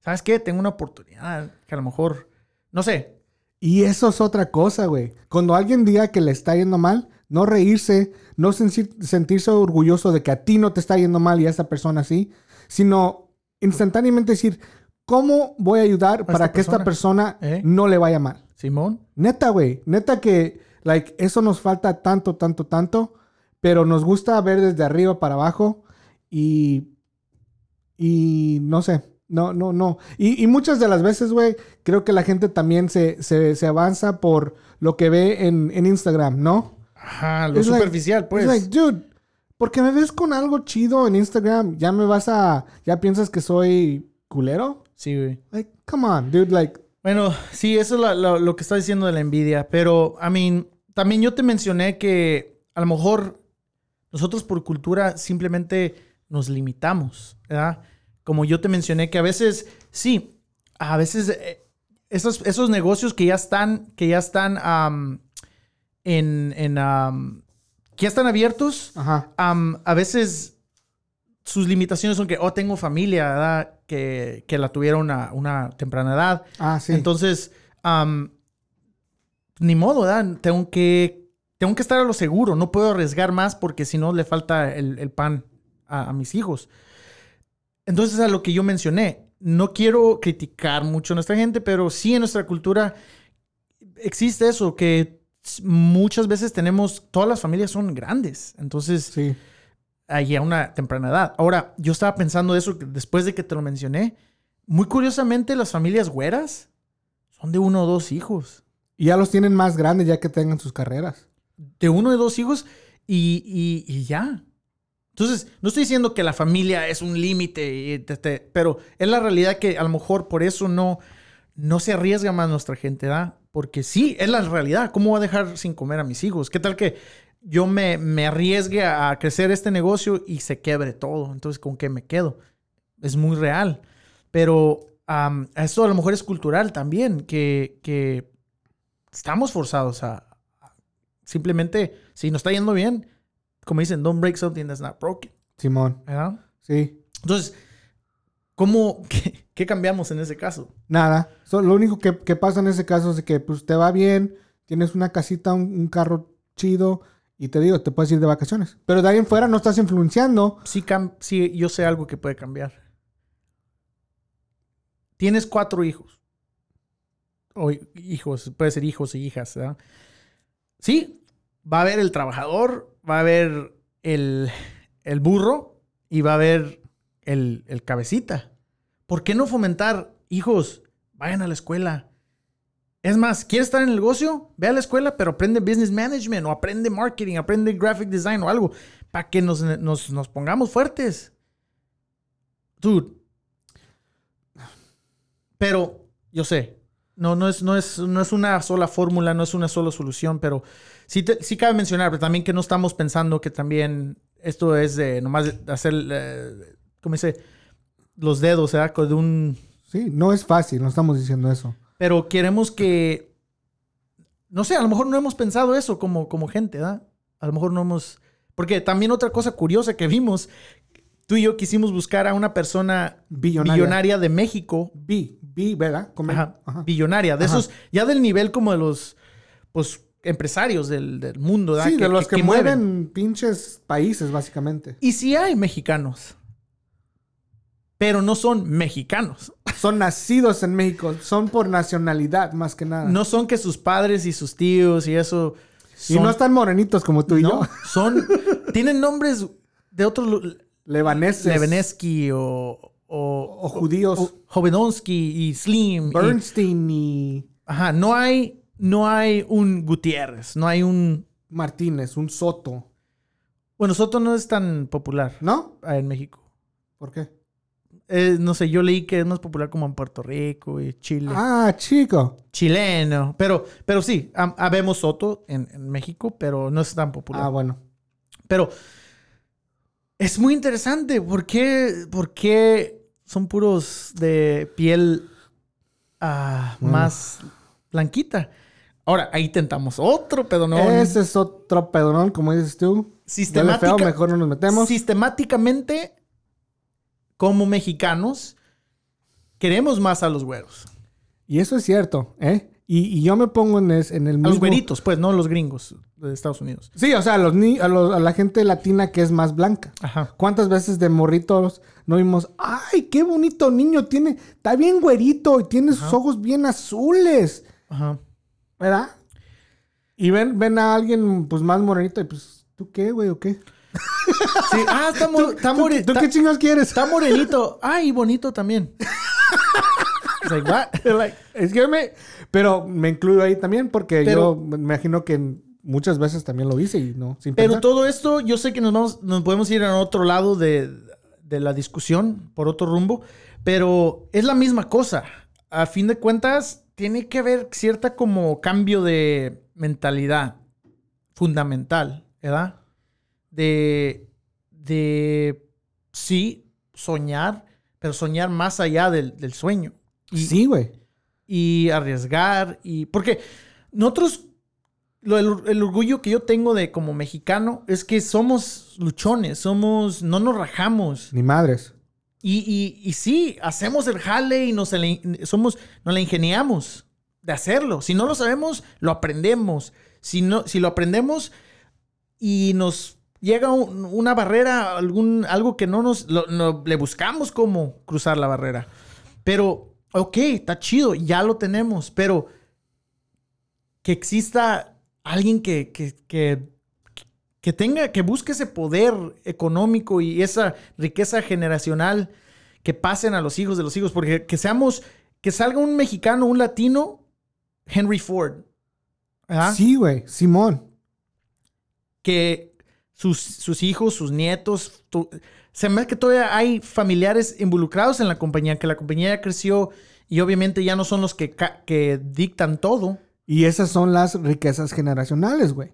¿sabes qué? Tengo una oportunidad que a lo mejor, no sé. Y eso es otra cosa, güey. Cuando alguien diga que le está yendo mal, no reírse, no sentir- sentirse orgulloso de que a ti no te está yendo mal y a esa persona sí, sino instantáneamente decir, ¿cómo voy a ayudar para esta que esta persona ¿Eh? no le vaya mal? Simón. Neta, güey. Neta que, like, eso nos falta tanto, tanto, tanto. Pero nos gusta ver desde arriba para abajo y, y no sé, no, no, no. Y, y muchas de las veces, güey, creo que la gente también se, se, se avanza por lo que ve en, en Instagram, ¿no? Ajá, lo It's like- superficial, pues. It's like, dude, porque me ves con algo chido en Instagram, ya me vas a, ya piensas que soy culero. Sí, güey. Like, come on, dude, like, Bueno, sí, eso es la- lo, lo que está diciendo de la envidia. Pero, I mean, también yo te mencioné que a lo mejor nosotros por cultura simplemente nos limitamos, ¿verdad? Como yo te mencioné que a veces, sí, a veces eh, esos, esos negocios que ya están, que ya están en, en que ya están abiertos, a veces sus limitaciones son que, oh, tengo familia, ¿verdad? Que, que la tuvieron a una temprana edad. ah, sí. Entonces, ni modo, ¿verdad? Tengo que, tengo que estar a lo seguro. No puedo arriesgar más porque si no le falta el, el pan a, a mis hijos. Entonces, a lo que yo mencioné, no quiero criticar mucho a nuestra gente, pero sí en nuestra cultura existe eso, que muchas veces tenemos, todas las familias son grandes. Entonces, sí. ahí a una temprana edad. Ahora, yo estaba pensando eso después de que te lo mencioné. Muy curiosamente, las familias güeras son de uno o dos hijos. Y ya los tienen más grandes ya que tengan sus carreras. De uno o dos hijos y, y- ya. Entonces, no estoy diciendo que la familia es un límite, pero es la realidad que a lo mejor por eso no, no se arriesga más nuestra gente. Porque sí, es la realidad. ¿Cómo voy a dejar sin comer a mis hijos? ¿Qué tal que yo me, me arriesgue a crecer este negocio y se quebre todo? Entonces, ¿con qué me quedo? Es muy real. Pero am, esto a lo mejor es cultural también, que, que estamos forzados a- simplemente, si nos está yendo bien, como dicen, don't break something that's not broken, Simón, ¿verdad? sí. Entonces, ¿cómo, [LAUGHS] qué, qué cambiamos en ese caso? Nada. So, lo único que, que pasa en ese caso es que pues te va bien, tienes una casita, un, un carro chido y te digo, te puedes ir de vacaciones. Pero de ahí en fuera no estás influenciando. Sí, sí, yo sé algo que puede cambiar. Tienes cuatro hijos. O hijos, puede ser hijos y hijas, ¿verdad? Sí, va a haber el trabajador, va a haber el, el burro y va a haber el, el cabecita. ¿Por qué no fomentar, hijos, vayan a la escuela? Es más, ¿quieres estar en el negocio? Ve a la escuela, pero aprende business management o aprende marketing, aprende graphic design o algo para que nos, nos- nos pongamos fuertes. Dude. Pero, yo sé, no, no, es, no, es, no es una sola fórmula, no es una sola solución, pero sí, te- sí cabe mencionar, pero también que no estamos pensando que también esto es de nomás hacer, eh, ¿cómo dice? Los dedos, ¿verdad? De un... Sí, no es fácil, no estamos diciendo eso. Pero queremos que, no sé, a lo mejor no hemos pensado eso como, como gente, ¿verdad? A lo mejor no hemos... Porque también otra cosa curiosa que vimos, tú y yo quisimos buscar a una persona Billonaria. billonaria de México, Bi, bi, ¿verdad? Ajá, ajá. billonaria, de Ajá. esos, ya del nivel como de los, pues, empresarios del, del mundo. Sí, de los que, mueven. mueven pinches países, básicamente. Y sí hay mexicanos, pero no son mexicanos. Son nacidos en México, son por nacionalidad más que nada. No son que sus padres y sus tíos y eso... y son- no están morenitos como tú y No, yo. son. [LAUGHS] tienen nombres de otros. Leveneski o. O, O judíos. o Jovedonsky y Slim. y- Bernstein y ajá, no hay. No hay un Gutiérrez. No hay un. Martínez, un Soto. Bueno, Soto no es tan popular ¿No? ah, en México. ¿Por qué? Eh, no sé, yo leí que es más popular como en Puerto Rico y Chile. Ah, chico. Chileno. Pero, pero sí, ha- habemos Soto en, en México, pero no es tan popular. Ah, bueno. Pero es muy interesante. ¿Por qué, por qué son puros de piel ah, Bueno. más blanquita? Ahora, ahí tentamos otro pedonón. Ese es otro pedonón, como dices tú. Sistemática- feo, mejor no nos metemos. Sistemáticamente, como mexicanos, queremos más a los güeros. Y eso es cierto, ¿eh? Y, y yo me pongo en, es- en el A los güeritos, pues, no los gringos de Estados Unidos. Sí, o sea, a, los, ni- a, los- a la gente latina que es más blanca. Ajá. ¿Cuántas veces de morritos no vimos, ay, qué bonito niño tiene, está bien güerito y tiene sus ojos bien azules, Ajá. ¿Verdad? Y ven, ven a alguien pues más morenito y pues, ¿Tú qué, güey, o qué? Sí, ah, está, mo- está, ¿Tú, more- tú está- qué chingados quieres? está morenito. Ay, bonito también. [LAUGHS] Like, what? Like, es que me... Pero me incluyo ahí también porque Pero- yo me imagino que muchas veces también lo hice y no, sin Pero pensar. todo esto, yo sé que nos vamos, nos podemos ir a otro lado de, de la discusión, por otro rumbo, pero es la misma cosa. A fin de cuentas, tiene que haber cierta como cambio de mentalidad fundamental, ¿verdad? De, de sí, soñar, pero soñar más allá del, del sueño. Y, Sí, güey. y arriesgar y porque nosotros lo- el, el orgullo que yo tengo de como mexicano es que somos luchones, somos no nos rajamos Ni madres. Y, sí hacemos el jale y nos somos nos la ingeniamos de hacerlo. Si no lo sabemos lo aprendemos. Si no si lo aprendemos y nos llega un- una barrera algún algo que no nos no- le buscamos cómo cruzar la barrera. Pero, ok, está chido, ya lo tenemos, pero que exista alguien que, que, que tenga, que busque ese poder económico y esa riqueza generacional que pasen a los hijos de los hijos, porque que seamos, que salga un mexicano, un latino, Henry Ford, ¿verdad? Sí, güey. Simón. que sus, sus hijos, sus nietos, tu- se me hace que todavía hay familiares involucrados en la compañía, que la compañía ya creció y obviamente ya no son los que, que dictan todo. Y esas son las riquezas generacionales, güey.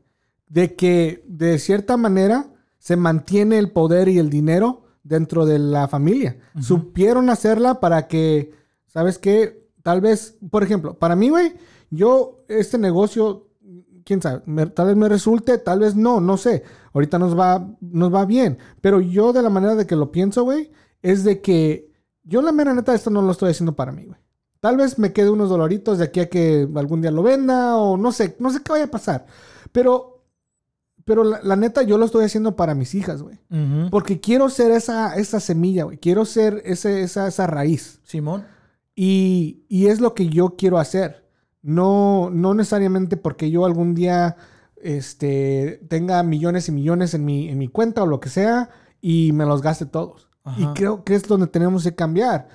De que de cierta manera se mantiene el poder y el dinero dentro de la familia. Supieron hacerla para que, ¿sabes qué? Tal vez, por ejemplo, para mí, güey, yo, este negocio, quién sabe, me- tal vez me resulte, tal vez no, no sé. Ahorita nos va, nos va bien. Pero yo, de la manera de que lo pienso, güey, es de que yo, la mera neta, esto no lo estoy haciendo para mí, güey. Tal vez me quede unos dolaritos de aquí a que algún día lo venda o no sé, no sé qué vaya a pasar. Pero, pero la, la neta, yo lo estoy haciendo para mis hijas, güey. Porque quiero ser esa, esa semilla, güey. Quiero ser ese, esa, esa raíz. Simón. Y, y es lo que yo quiero hacer. No, no necesariamente porque yo algún día este, tenga millones y millones en mi, en mi cuenta o lo que sea y me los gaste todos. Y creo que es donde tenemos que cambiar.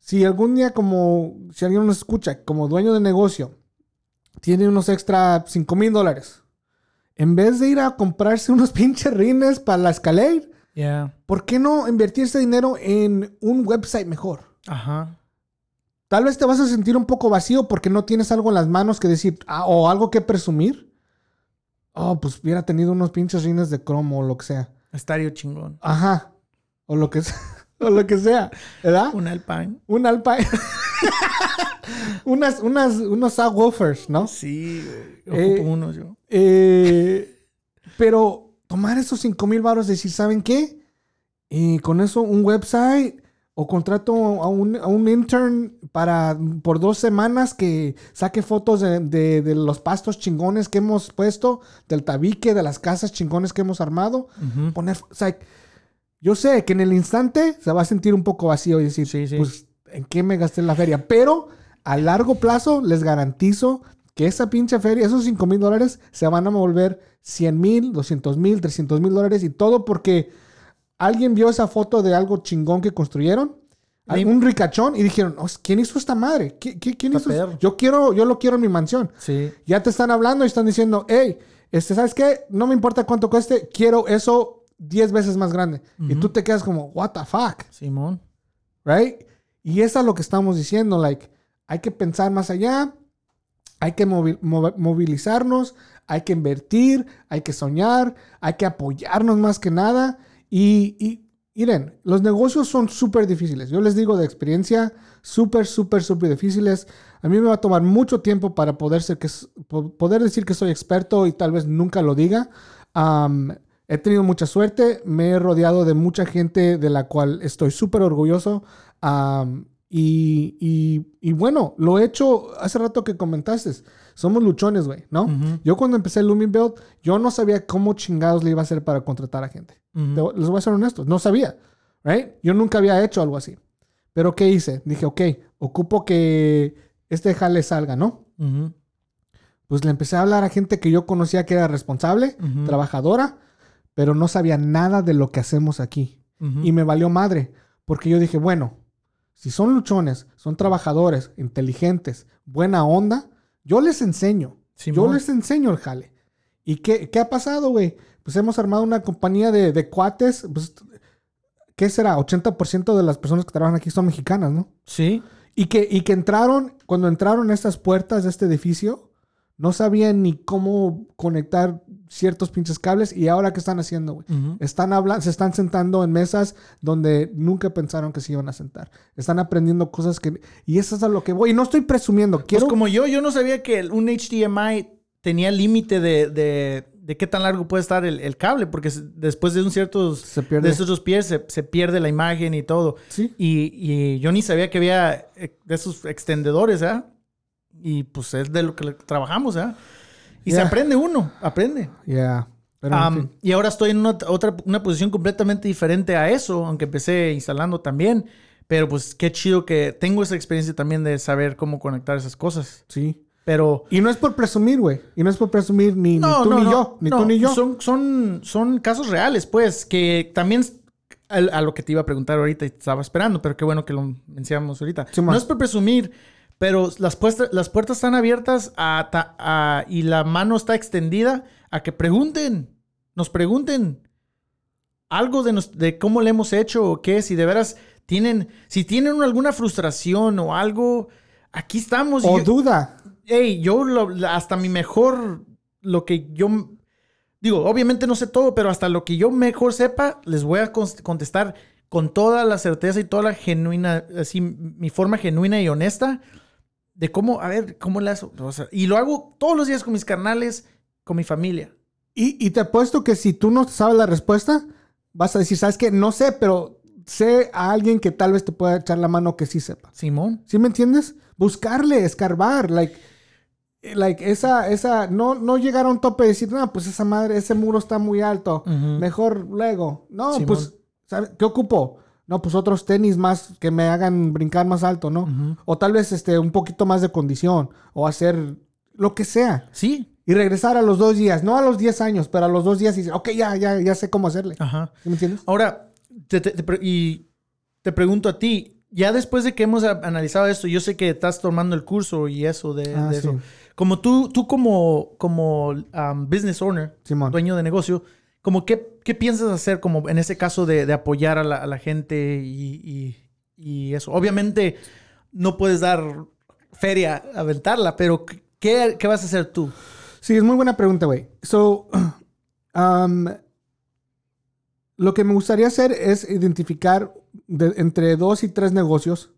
Si algún día como, si alguien nos escucha, como dueño de negocio, tiene unos extra 5 mil dólares, en vez de ir a comprarse unos [LAUGHS] pinches rines para la Escalade, Yeah. ¿por qué no invertir ese dinero en un website mejor? Ajá. Tal vez te vas a sentir un poco vacío porque no tienes algo en las manos que decir ah, o algo que presumir. Oh, pues hubiera tenido unos pinches rines de cromo o lo que sea. Estadio chingón. Ajá. O lo que sea. [LAUGHS] O lo que sea. ¿Verdad? Un Alpine. Un Alpine. [LAUGHS] unas, unas, unos subwoofers, ¿no? Sí. Eh, Ocupo uno yo. Eh, pero tomar esos 5 mil baros y decir, ¿saben qué? Y con eso un website o contrato a un, a un intern para por dos semanas que saque fotos de, de- de los pastos chingones que hemos puesto, del tabique, de las casas chingones que hemos armado. Poner, o sea, yo sé que en el instante se va a sentir un poco vacío y decir, Sí, sí. pues, ¿en qué me gasté en la feria? Pero a largo plazo les garantizo que esa pinche feria, esos 5 mil dólares, se van a volver 100 mil, 200 mil, 300 mil dólares y todo porque alguien vio esa foto de algo chingón que construyeron, un ricachón y dijeron, "Oh, ¿quién hizo esta madre? ¿Qui- qui- ¿Quién hizo perro. Yo quiero, yo lo quiero en mi mansión. Sí. Ya te están hablando y están diciendo, hey, este, ¿sabes qué? No me importa cuánto cueste, quiero eso 10 veces más grande. Y tú te quedas como, what the fuck, Simón. right? Y eso es lo que estamos diciendo, like, hay que pensar más allá, hay que movi- mov- movilizarnos, hay que invertir, hay que soñar, hay que apoyarnos más que nada. Y, y miren, los negocios son súper difíciles. Yo les digo de experiencia, súper, súper, súper difíciles. A mí me va a tomar mucho tiempo para poder, ser que, poder decir que soy experto y tal vez nunca lo diga. He tenido mucha suerte, me he rodeado de mucha gente de la cual estoy súper orgulloso. Y, y- y bueno, lo he hecho hace rato que comentaste. Somos luchones, güey, ¿no? Yo cuando empecé el Lumin Build, yo no sabía cómo chingados le iba a hacer para contratar a gente. Les voy a ser honestos, no sabía, right? Yo nunca había hecho algo así. Pero ¿qué hice? Dije, ok, ocupo que este jale salga, ¿no? Pues le empecé a hablar a gente que yo conocía que era responsable, trabajadora. pero no sabía nada de lo que hacemos aquí. Y me valió madre, porque yo dije, bueno, si son luchones, son trabajadores, inteligentes, buena onda, yo les enseño. Yo les enseño el jale. ¿Y qué, qué ha pasado, güey? Pues hemos armado una compañía de, de cuates. Pues, ¿Qué será? 80% de las personas que trabajan aquí son mexicanas, ¿no? Sí. Y que, y que entraron, cuando entraron a estas puertas de este edificio, no sabían ni cómo conectar ciertos pinches cables. Y ahora, ¿qué están haciendo, güey? Están hablando, se están sentando en mesas donde nunca pensaron que se iban a sentar. Están aprendiendo cosas que... Y eso es a lo que voy. Y no estoy presumiendo. Quiero... Pues como yo, yo no sabía que un HDMI tenía límite de, de, de qué tan largo puede estar el, el cable, porque después de un cierto Se pierde. de esos dos pies se, se pierde la imagen y todo. Sí. Y, y yo ni sabía que había eh, de esos extendedores, ¿ah? Y pues es de lo que trabajamos, ¿ah? Y se Yeah. aprende uno, aprende. Pero, en fin. y ahora estoy en una, otra, una posición completamente diferente a eso, aunque empecé instalando también. Pero pues qué chido que tengo esa experiencia también de saber cómo conectar esas cosas. Sí. Pero Y no es por presumir, güey. Y no es por presumir ni, ni tú no, ni no, yo. Ni no, tú ni yo. Son, son, son casos reales, pues, que también a, a lo que te iba a preguntar ahorita y te estaba esperando, pero qué bueno que lo mencionamos ahorita. Sí, no es por presumir, pero las, puestas- las puertas están abiertas a, a- y la mano está extendida a que pregunten, nos pregunten algo de, nos- de cómo le hemos hecho o qué, si de veras tienen, si tienen alguna frustración o algo, aquí estamos. o yo- duda. Ey, yo lo- hasta mi mejor, lo que yo, digo, obviamente no sé todo, pero hasta lo que yo mejor sepa, les voy a contestar con toda la certeza y toda la genuina, así, mi forma genuina y honesta de cómo, a ver, cómo le hago. O sea, y lo hago todos los días con mis carnales, con mi familia. Y, y te apuesto que si tú no sabes la respuesta, vas a decir, ¿sabes qué? No sé, pero sé a alguien que tal vez te pueda echar la mano que sí sepa. Simón. ¿Sí me entiendes? Buscarle, escarbar, like, like esa, esa, no, no llegar a un tope y decir, no, pues esa madre, ese muro está muy alto, mejor luego. No, Simón. pues, ¿sabe? ¿qué ocupo? No, pues otros tenis más que me hagan brincar más alto, ¿no? O tal vez este, un poquito más de condición, o hacer lo que sea. Sí. Y regresar a los dos días, no a los 10 años, pero a los dos días y decir, ok, ya, ya, ya sé cómo hacerle. Ajá. ¿Sí me entiendes? Ahora, te, te- te pre- y te pregunto a ti, ya después de que hemos analizado esto, yo sé que estás tomando el curso y eso de, Ah, de sí. eso. Como tú, tú como, como um, business owner, Simón. dueño de negocio, como qué, qué piensas hacer como en ese caso de, de apoyar a la, a la gente y, y- y eso? Obviamente no puedes dar feria, aventarla, pero ¿qué, qué vas a hacer tú? Sí, es muy buena pregunta, güey. So, [CLEARS THROAT] um, lo que me gustaría hacer es identificar de- entre dos y tres negocios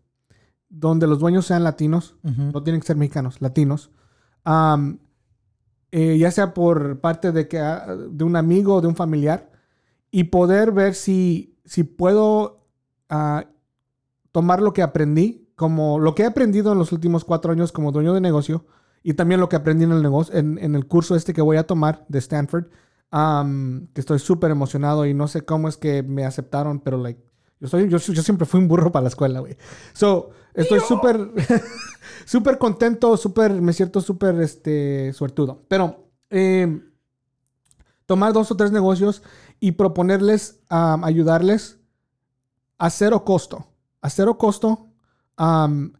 donde los dueños sean latinos, no tienen que ser mexicanos, latinos. Um, eh, ya sea por parte de, que, ah, de un amigo o de un familiar, y poder ver si, si puedo ah, tomar lo que aprendí, como lo que he aprendido en los últimos cuatro años como dueño de negocio, y también lo que aprendí en el, negocio, en, en el curso este que voy a tomar de Stanford, um, que estoy súper emocionado y no sé cómo es que me aceptaron, pero like, yo, soy, yo, yo siempre fui un burro para la escuela, güey. So, estoy súper, [LAUGHS] súper contento, súper, me siento súper, este, suertudo. Pero, eh, tomar dos o tres negocios y proponerles, um, ayudarles a cero costo, a cero costo, um,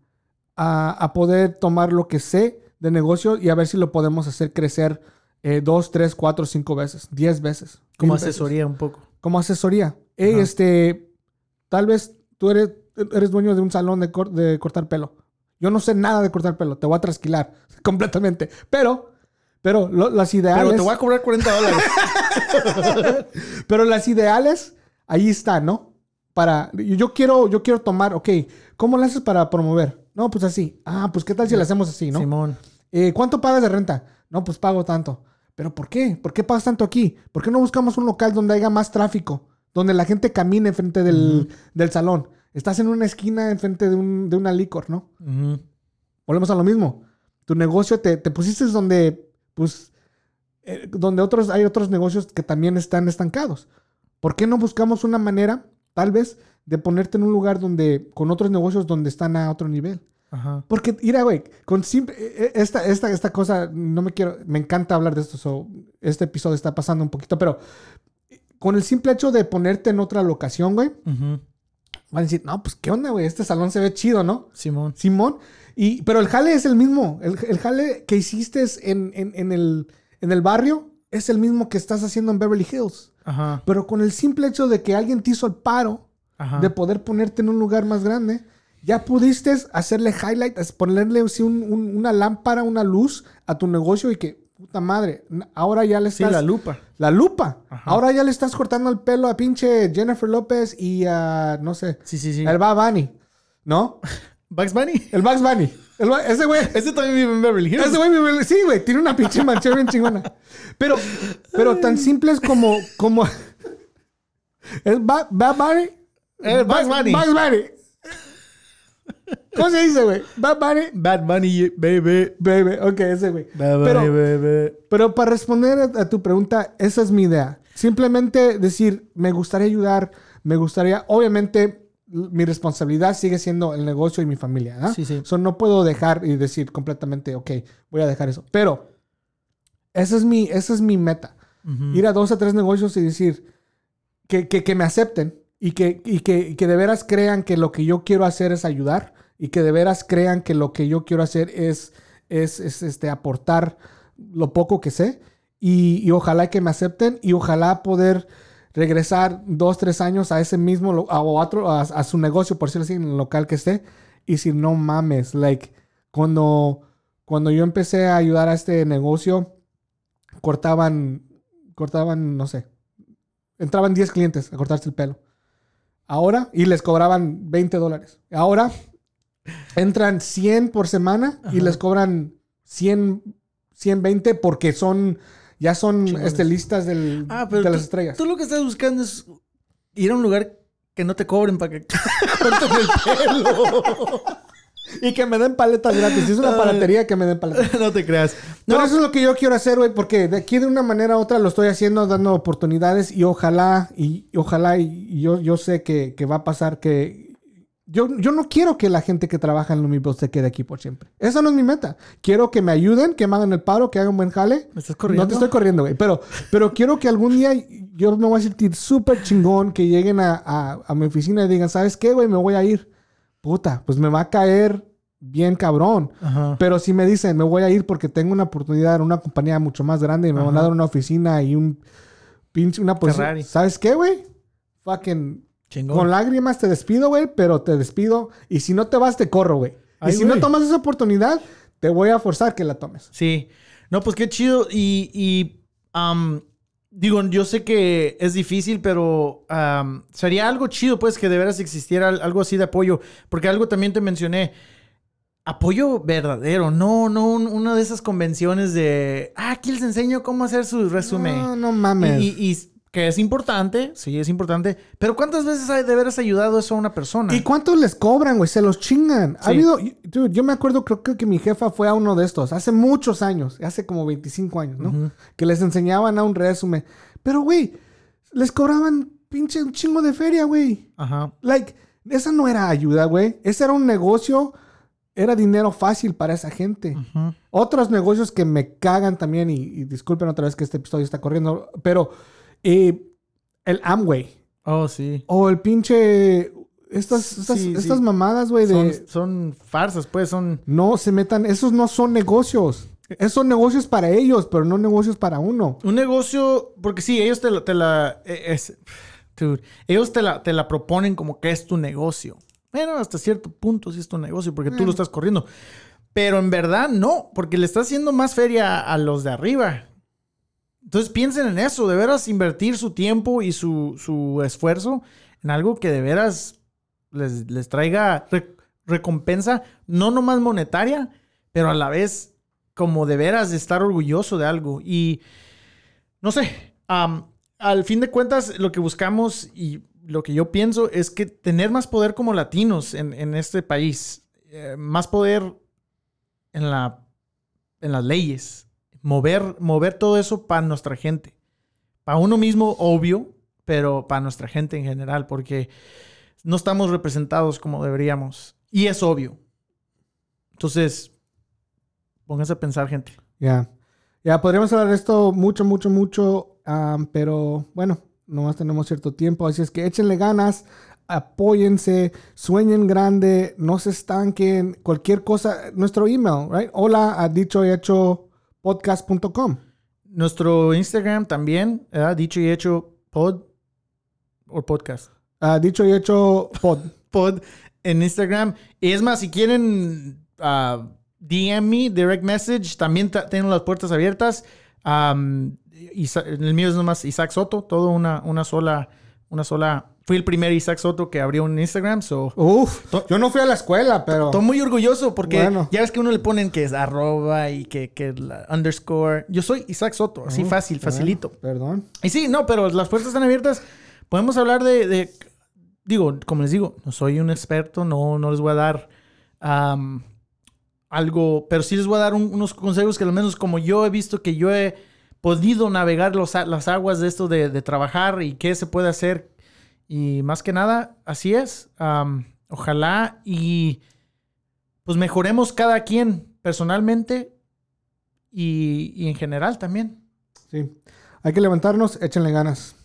a, a poder tomar lo que sé de negocio y a ver si lo podemos hacer crecer eh, dos, tres, cuatro, cinco veces, diez veces. Como veces. asesoría un poco. Como asesoría. Hey, Ajá. este, tal vez tú eres, eres dueño de un salón de, cor- de cortar pelo. Yo no sé nada de cortar pelo, te voy a trasquilar [LAUGHS] completamente. Pero, pero lo- las ideales. Pero te voy a cobrar 40 dólares. [LAUGHS] Pero las ideales, ahí están, ¿no? Para, yo quiero, yo quiero tomar, ok, ¿cómo lo haces para promover? No, pues así. Ah, pues qué tal si lo hacemos así, ¿no? Simón. Eh, ¿Cuánto pagas de renta? No, pues pago tanto. ¿Pero por qué? ¿Por qué pagas tanto aquí? ¿Por qué no buscamos un local donde haya más tráfico? Donde la gente camine enfrente del, del salón. Estás en una esquina enfrente de, un, de una licor, ¿no? Volvemos a lo mismo. Tu negocio te, te pusiste donde, pues, eh, donde otros, hay otros negocios que también están estancados. ¿Por qué no buscamos una manera, tal vez, de ponerte en un lugar donde, con otros negocios donde están a otro nivel? Ajá. Porque, mira, güey, con simple, eh, esta, esta, esta cosa, no me quiero, me encanta hablar de esto, so, este episodio está pasando un poquito, pero con el simple hecho de ponerte en otra locación, güey, van a decir, no, pues qué onda, güey, este salón se ve chido, ¿no? Simón. Simón. Y, pero el jale es el mismo. El, el jale que hiciste en, en- en el, en el barrio es el mismo que estás haciendo en Beverly Hills. Ajá. Pero con el simple hecho de que alguien te hizo el paro Ajá. de poder ponerte en un lugar más grande, ya pudiste hacerle highlight, ponerle así un- un- una lámpara, una luz a tu negocio y que, puta madre, ahora ya le Sí, estás... la lupa. La lupa. Ajá. Ahora ya le estás cortando el pelo a pinche Jennifer López y a, no sé, Sí, sí, sí. el Bad Bunny, ¿no? Bugs Bunny. El Bugs Bunny. El ese güey... Ese también vive en Beverly Hills. Ese güey, vive- sí, güey, tiene una pinche mansión bien chingona. Pero, pero tan simples como, como, es Ba- Bad Bunny. Eh, Bugs Bunny. Bugs Bunny. ¿Cómo se dice, güey? Bad Bunny. Bad Bunny, baby. Baby, ok, ese güey. Bad Bunny, Pero, baby. pero para responder a, a tu pregunta, esa es mi idea. Simplemente decir, me gustaría ayudar, me gustaría, obviamente, mi responsabilidad sigue siendo el negocio y mi familia. ¿ah? Sí, sí. So, no puedo dejar y decir completamente, ok, voy a dejar eso. Pero esa es mi, esa es mi meta. Ir a dos o tres negocios y decir que, que, que me acepten y que, y, que, que de veras crean que lo que yo quiero hacer es ayudar y que de veras crean que lo que yo quiero hacer es, es, es, este, aportar lo poco que sé y, y ojalá que me acepten y ojalá poder regresar dos, tres años a ese mismo, a, otro, a, a su negocio, por decirlo así, en el local que esté y decir, no mames, like, cuando, cuando yo empecé a ayudar a este negocio, cortaban, cortaban, no sé, entraban 10 clientes a cortarse el pelo. Ahora, y les cobraban 20 dólares. Ahora, entran 100 por semana y Ajá. les cobran 100, 120 porque son, ya son este, listas del- Ah, pero de tú, las estrellas. tú lo que estás buscando es ir a un lugar que no te cobren para que [LAUGHS] corten el pelo. [LAUGHS] Y que me den paletas gratis. Es una paletería, que me den paletas. [LAUGHS] no te creas. Pero No, eso es lo que yo quiero hacer, güey, porque de aquí de una manera u otra lo estoy haciendo, dando oportunidades y ojalá, y, y ojalá, y, y yo, yo sé que, que va a pasar que... Yo, yo no quiero que la gente que trabaja en Lumibel se quede aquí por siempre. Esa no es mi meta. Quiero que me ayuden, que me hagan el paro, que hagan un buen jale. ¿Me estás corriendo? No te estoy corriendo, güey. Pero, pero quiero que algún día yo me voy a sentir súper chingón que lleguen a, a- a mi oficina y digan, ¿sabes qué, güey? Me voy a ir. Puta, pues me va a caer bien cabrón. Ajá. Pero si me dicen, me voy a ir porque tengo una oportunidad en una compañía mucho más grande y me van a dar una oficina y un pinche, una posición. ¿Sabes qué, güey? Fucking, Chingón. con lágrimas te despido, güey, pero te despido. Y si no te vas, te corro, güey. Y si no tomas esa oportunidad, te voy a forzar que la tomes. Sí. No, pues qué chido. Y, digo, yo sé que es difícil, pero sería algo chido, pues, que de veras existiera al- algo así de apoyo. Porque algo también te mencioné. Apoyo verdadero, no, no un- una de esas convenciones de, ah, aquí les enseño cómo hacer su resumen. No, no mames. Y, y- y que es importante, sí, es importante. Pero ¿cuántas veces hay de veras ayudado eso a una persona? ¿Y cuántos les cobran, güey? Se los chingan. Ha habido. Dude, yo me acuerdo, creo que, que mi jefa fue a uno de estos hace muchos años, hace como 25 años, ¿no? Que les enseñaban a un resumen. Pero, güey, les cobraban pinche un chingo de feria, güey. Ajá. Like, esa no era ayuda, güey. Ese era un negocio, era dinero fácil para esa gente. Otros negocios que me cagan también, y, y disculpen otra vez que este episodio está corriendo, pero eh, el Amway. Oh, sí. O el pinche. Estas, estas, Sí, sí. estas mamadas, güey, Son, de. son farsas, pues, son... No se metan. Esos no son negocios. Esos son negocios para ellos, pero no negocios para uno. Un negocio, porque sí, ellos te la, te la- eh, es- dude, ellos te la, te la proponen como que es tu negocio. Bueno, hasta cierto punto sí es tu negocio, porque tú lo estás corriendo. Pero en verdad no, porque le estás haciendo más feria a los de arriba. Entonces piensen en eso, de veras invertir su tiempo y su, su esfuerzo en algo que de veras les, les traiga re- recompensa, no nomás monetaria, pero a la vez como de veras de estar orgulloso de algo. Y no sé, al fin de cuentas lo que buscamos y lo que yo pienso es que tener más poder como latinos en, en este país, eh, más poder en, la, en las leyes, mover, mover todo eso para nuestra gente. Para uno mismo, obvio, pero para nuestra gente en general, porque no estamos representados como deberíamos. Y es obvio. Entonces, pónganse a pensar, gente. Ya. Ya, podríamos hablar de esto mucho, mucho, mucho. am, pero bueno, nomás tenemos cierto tiempo, así es que échenle ganas, apóyense, sueñen grande, no se estanquen, cualquier cosa, nuestro email, right? Hola a dicho y hecho podcast.com. Nuestro Instagram también, ¿verdad? dicho y hecho pod o podcast. Ah, dicho y hecho pod. [LAUGHS] Pod en Instagram. Y es más, si quieren ah, DM me, direct message, también ta- tengo las puertas abiertas. Isa- el mío es nomás Isaac Soto, todo una, una sola, una sola. Fui el primer Isaac Soto que abrió un Instagram, so. Uf, yo no fui a la escuela, pero... Estoy muy orgulloso porque Bueno. ya ves que uno le ponen que es arroba y que, que la underscore. Yo soy Isaac Soto, así Uf, fácil, bueno, facilito. Perdón. Y sí, no, pero las puertas están abiertas. Podemos hablar de, de- digo, como les digo, no soy un experto, no, no les voy a dar algo, pero sí les voy a dar un- unos consejos que al menos como yo he visto que yo he podido navegar los las aguas de esto de, de trabajar y qué se puede hacer. Y más que nada, así es. Am, ojalá y pues mejoremos cada quien personalmente y, y en general también. Sí. Hay que levantarnos, échenle ganas.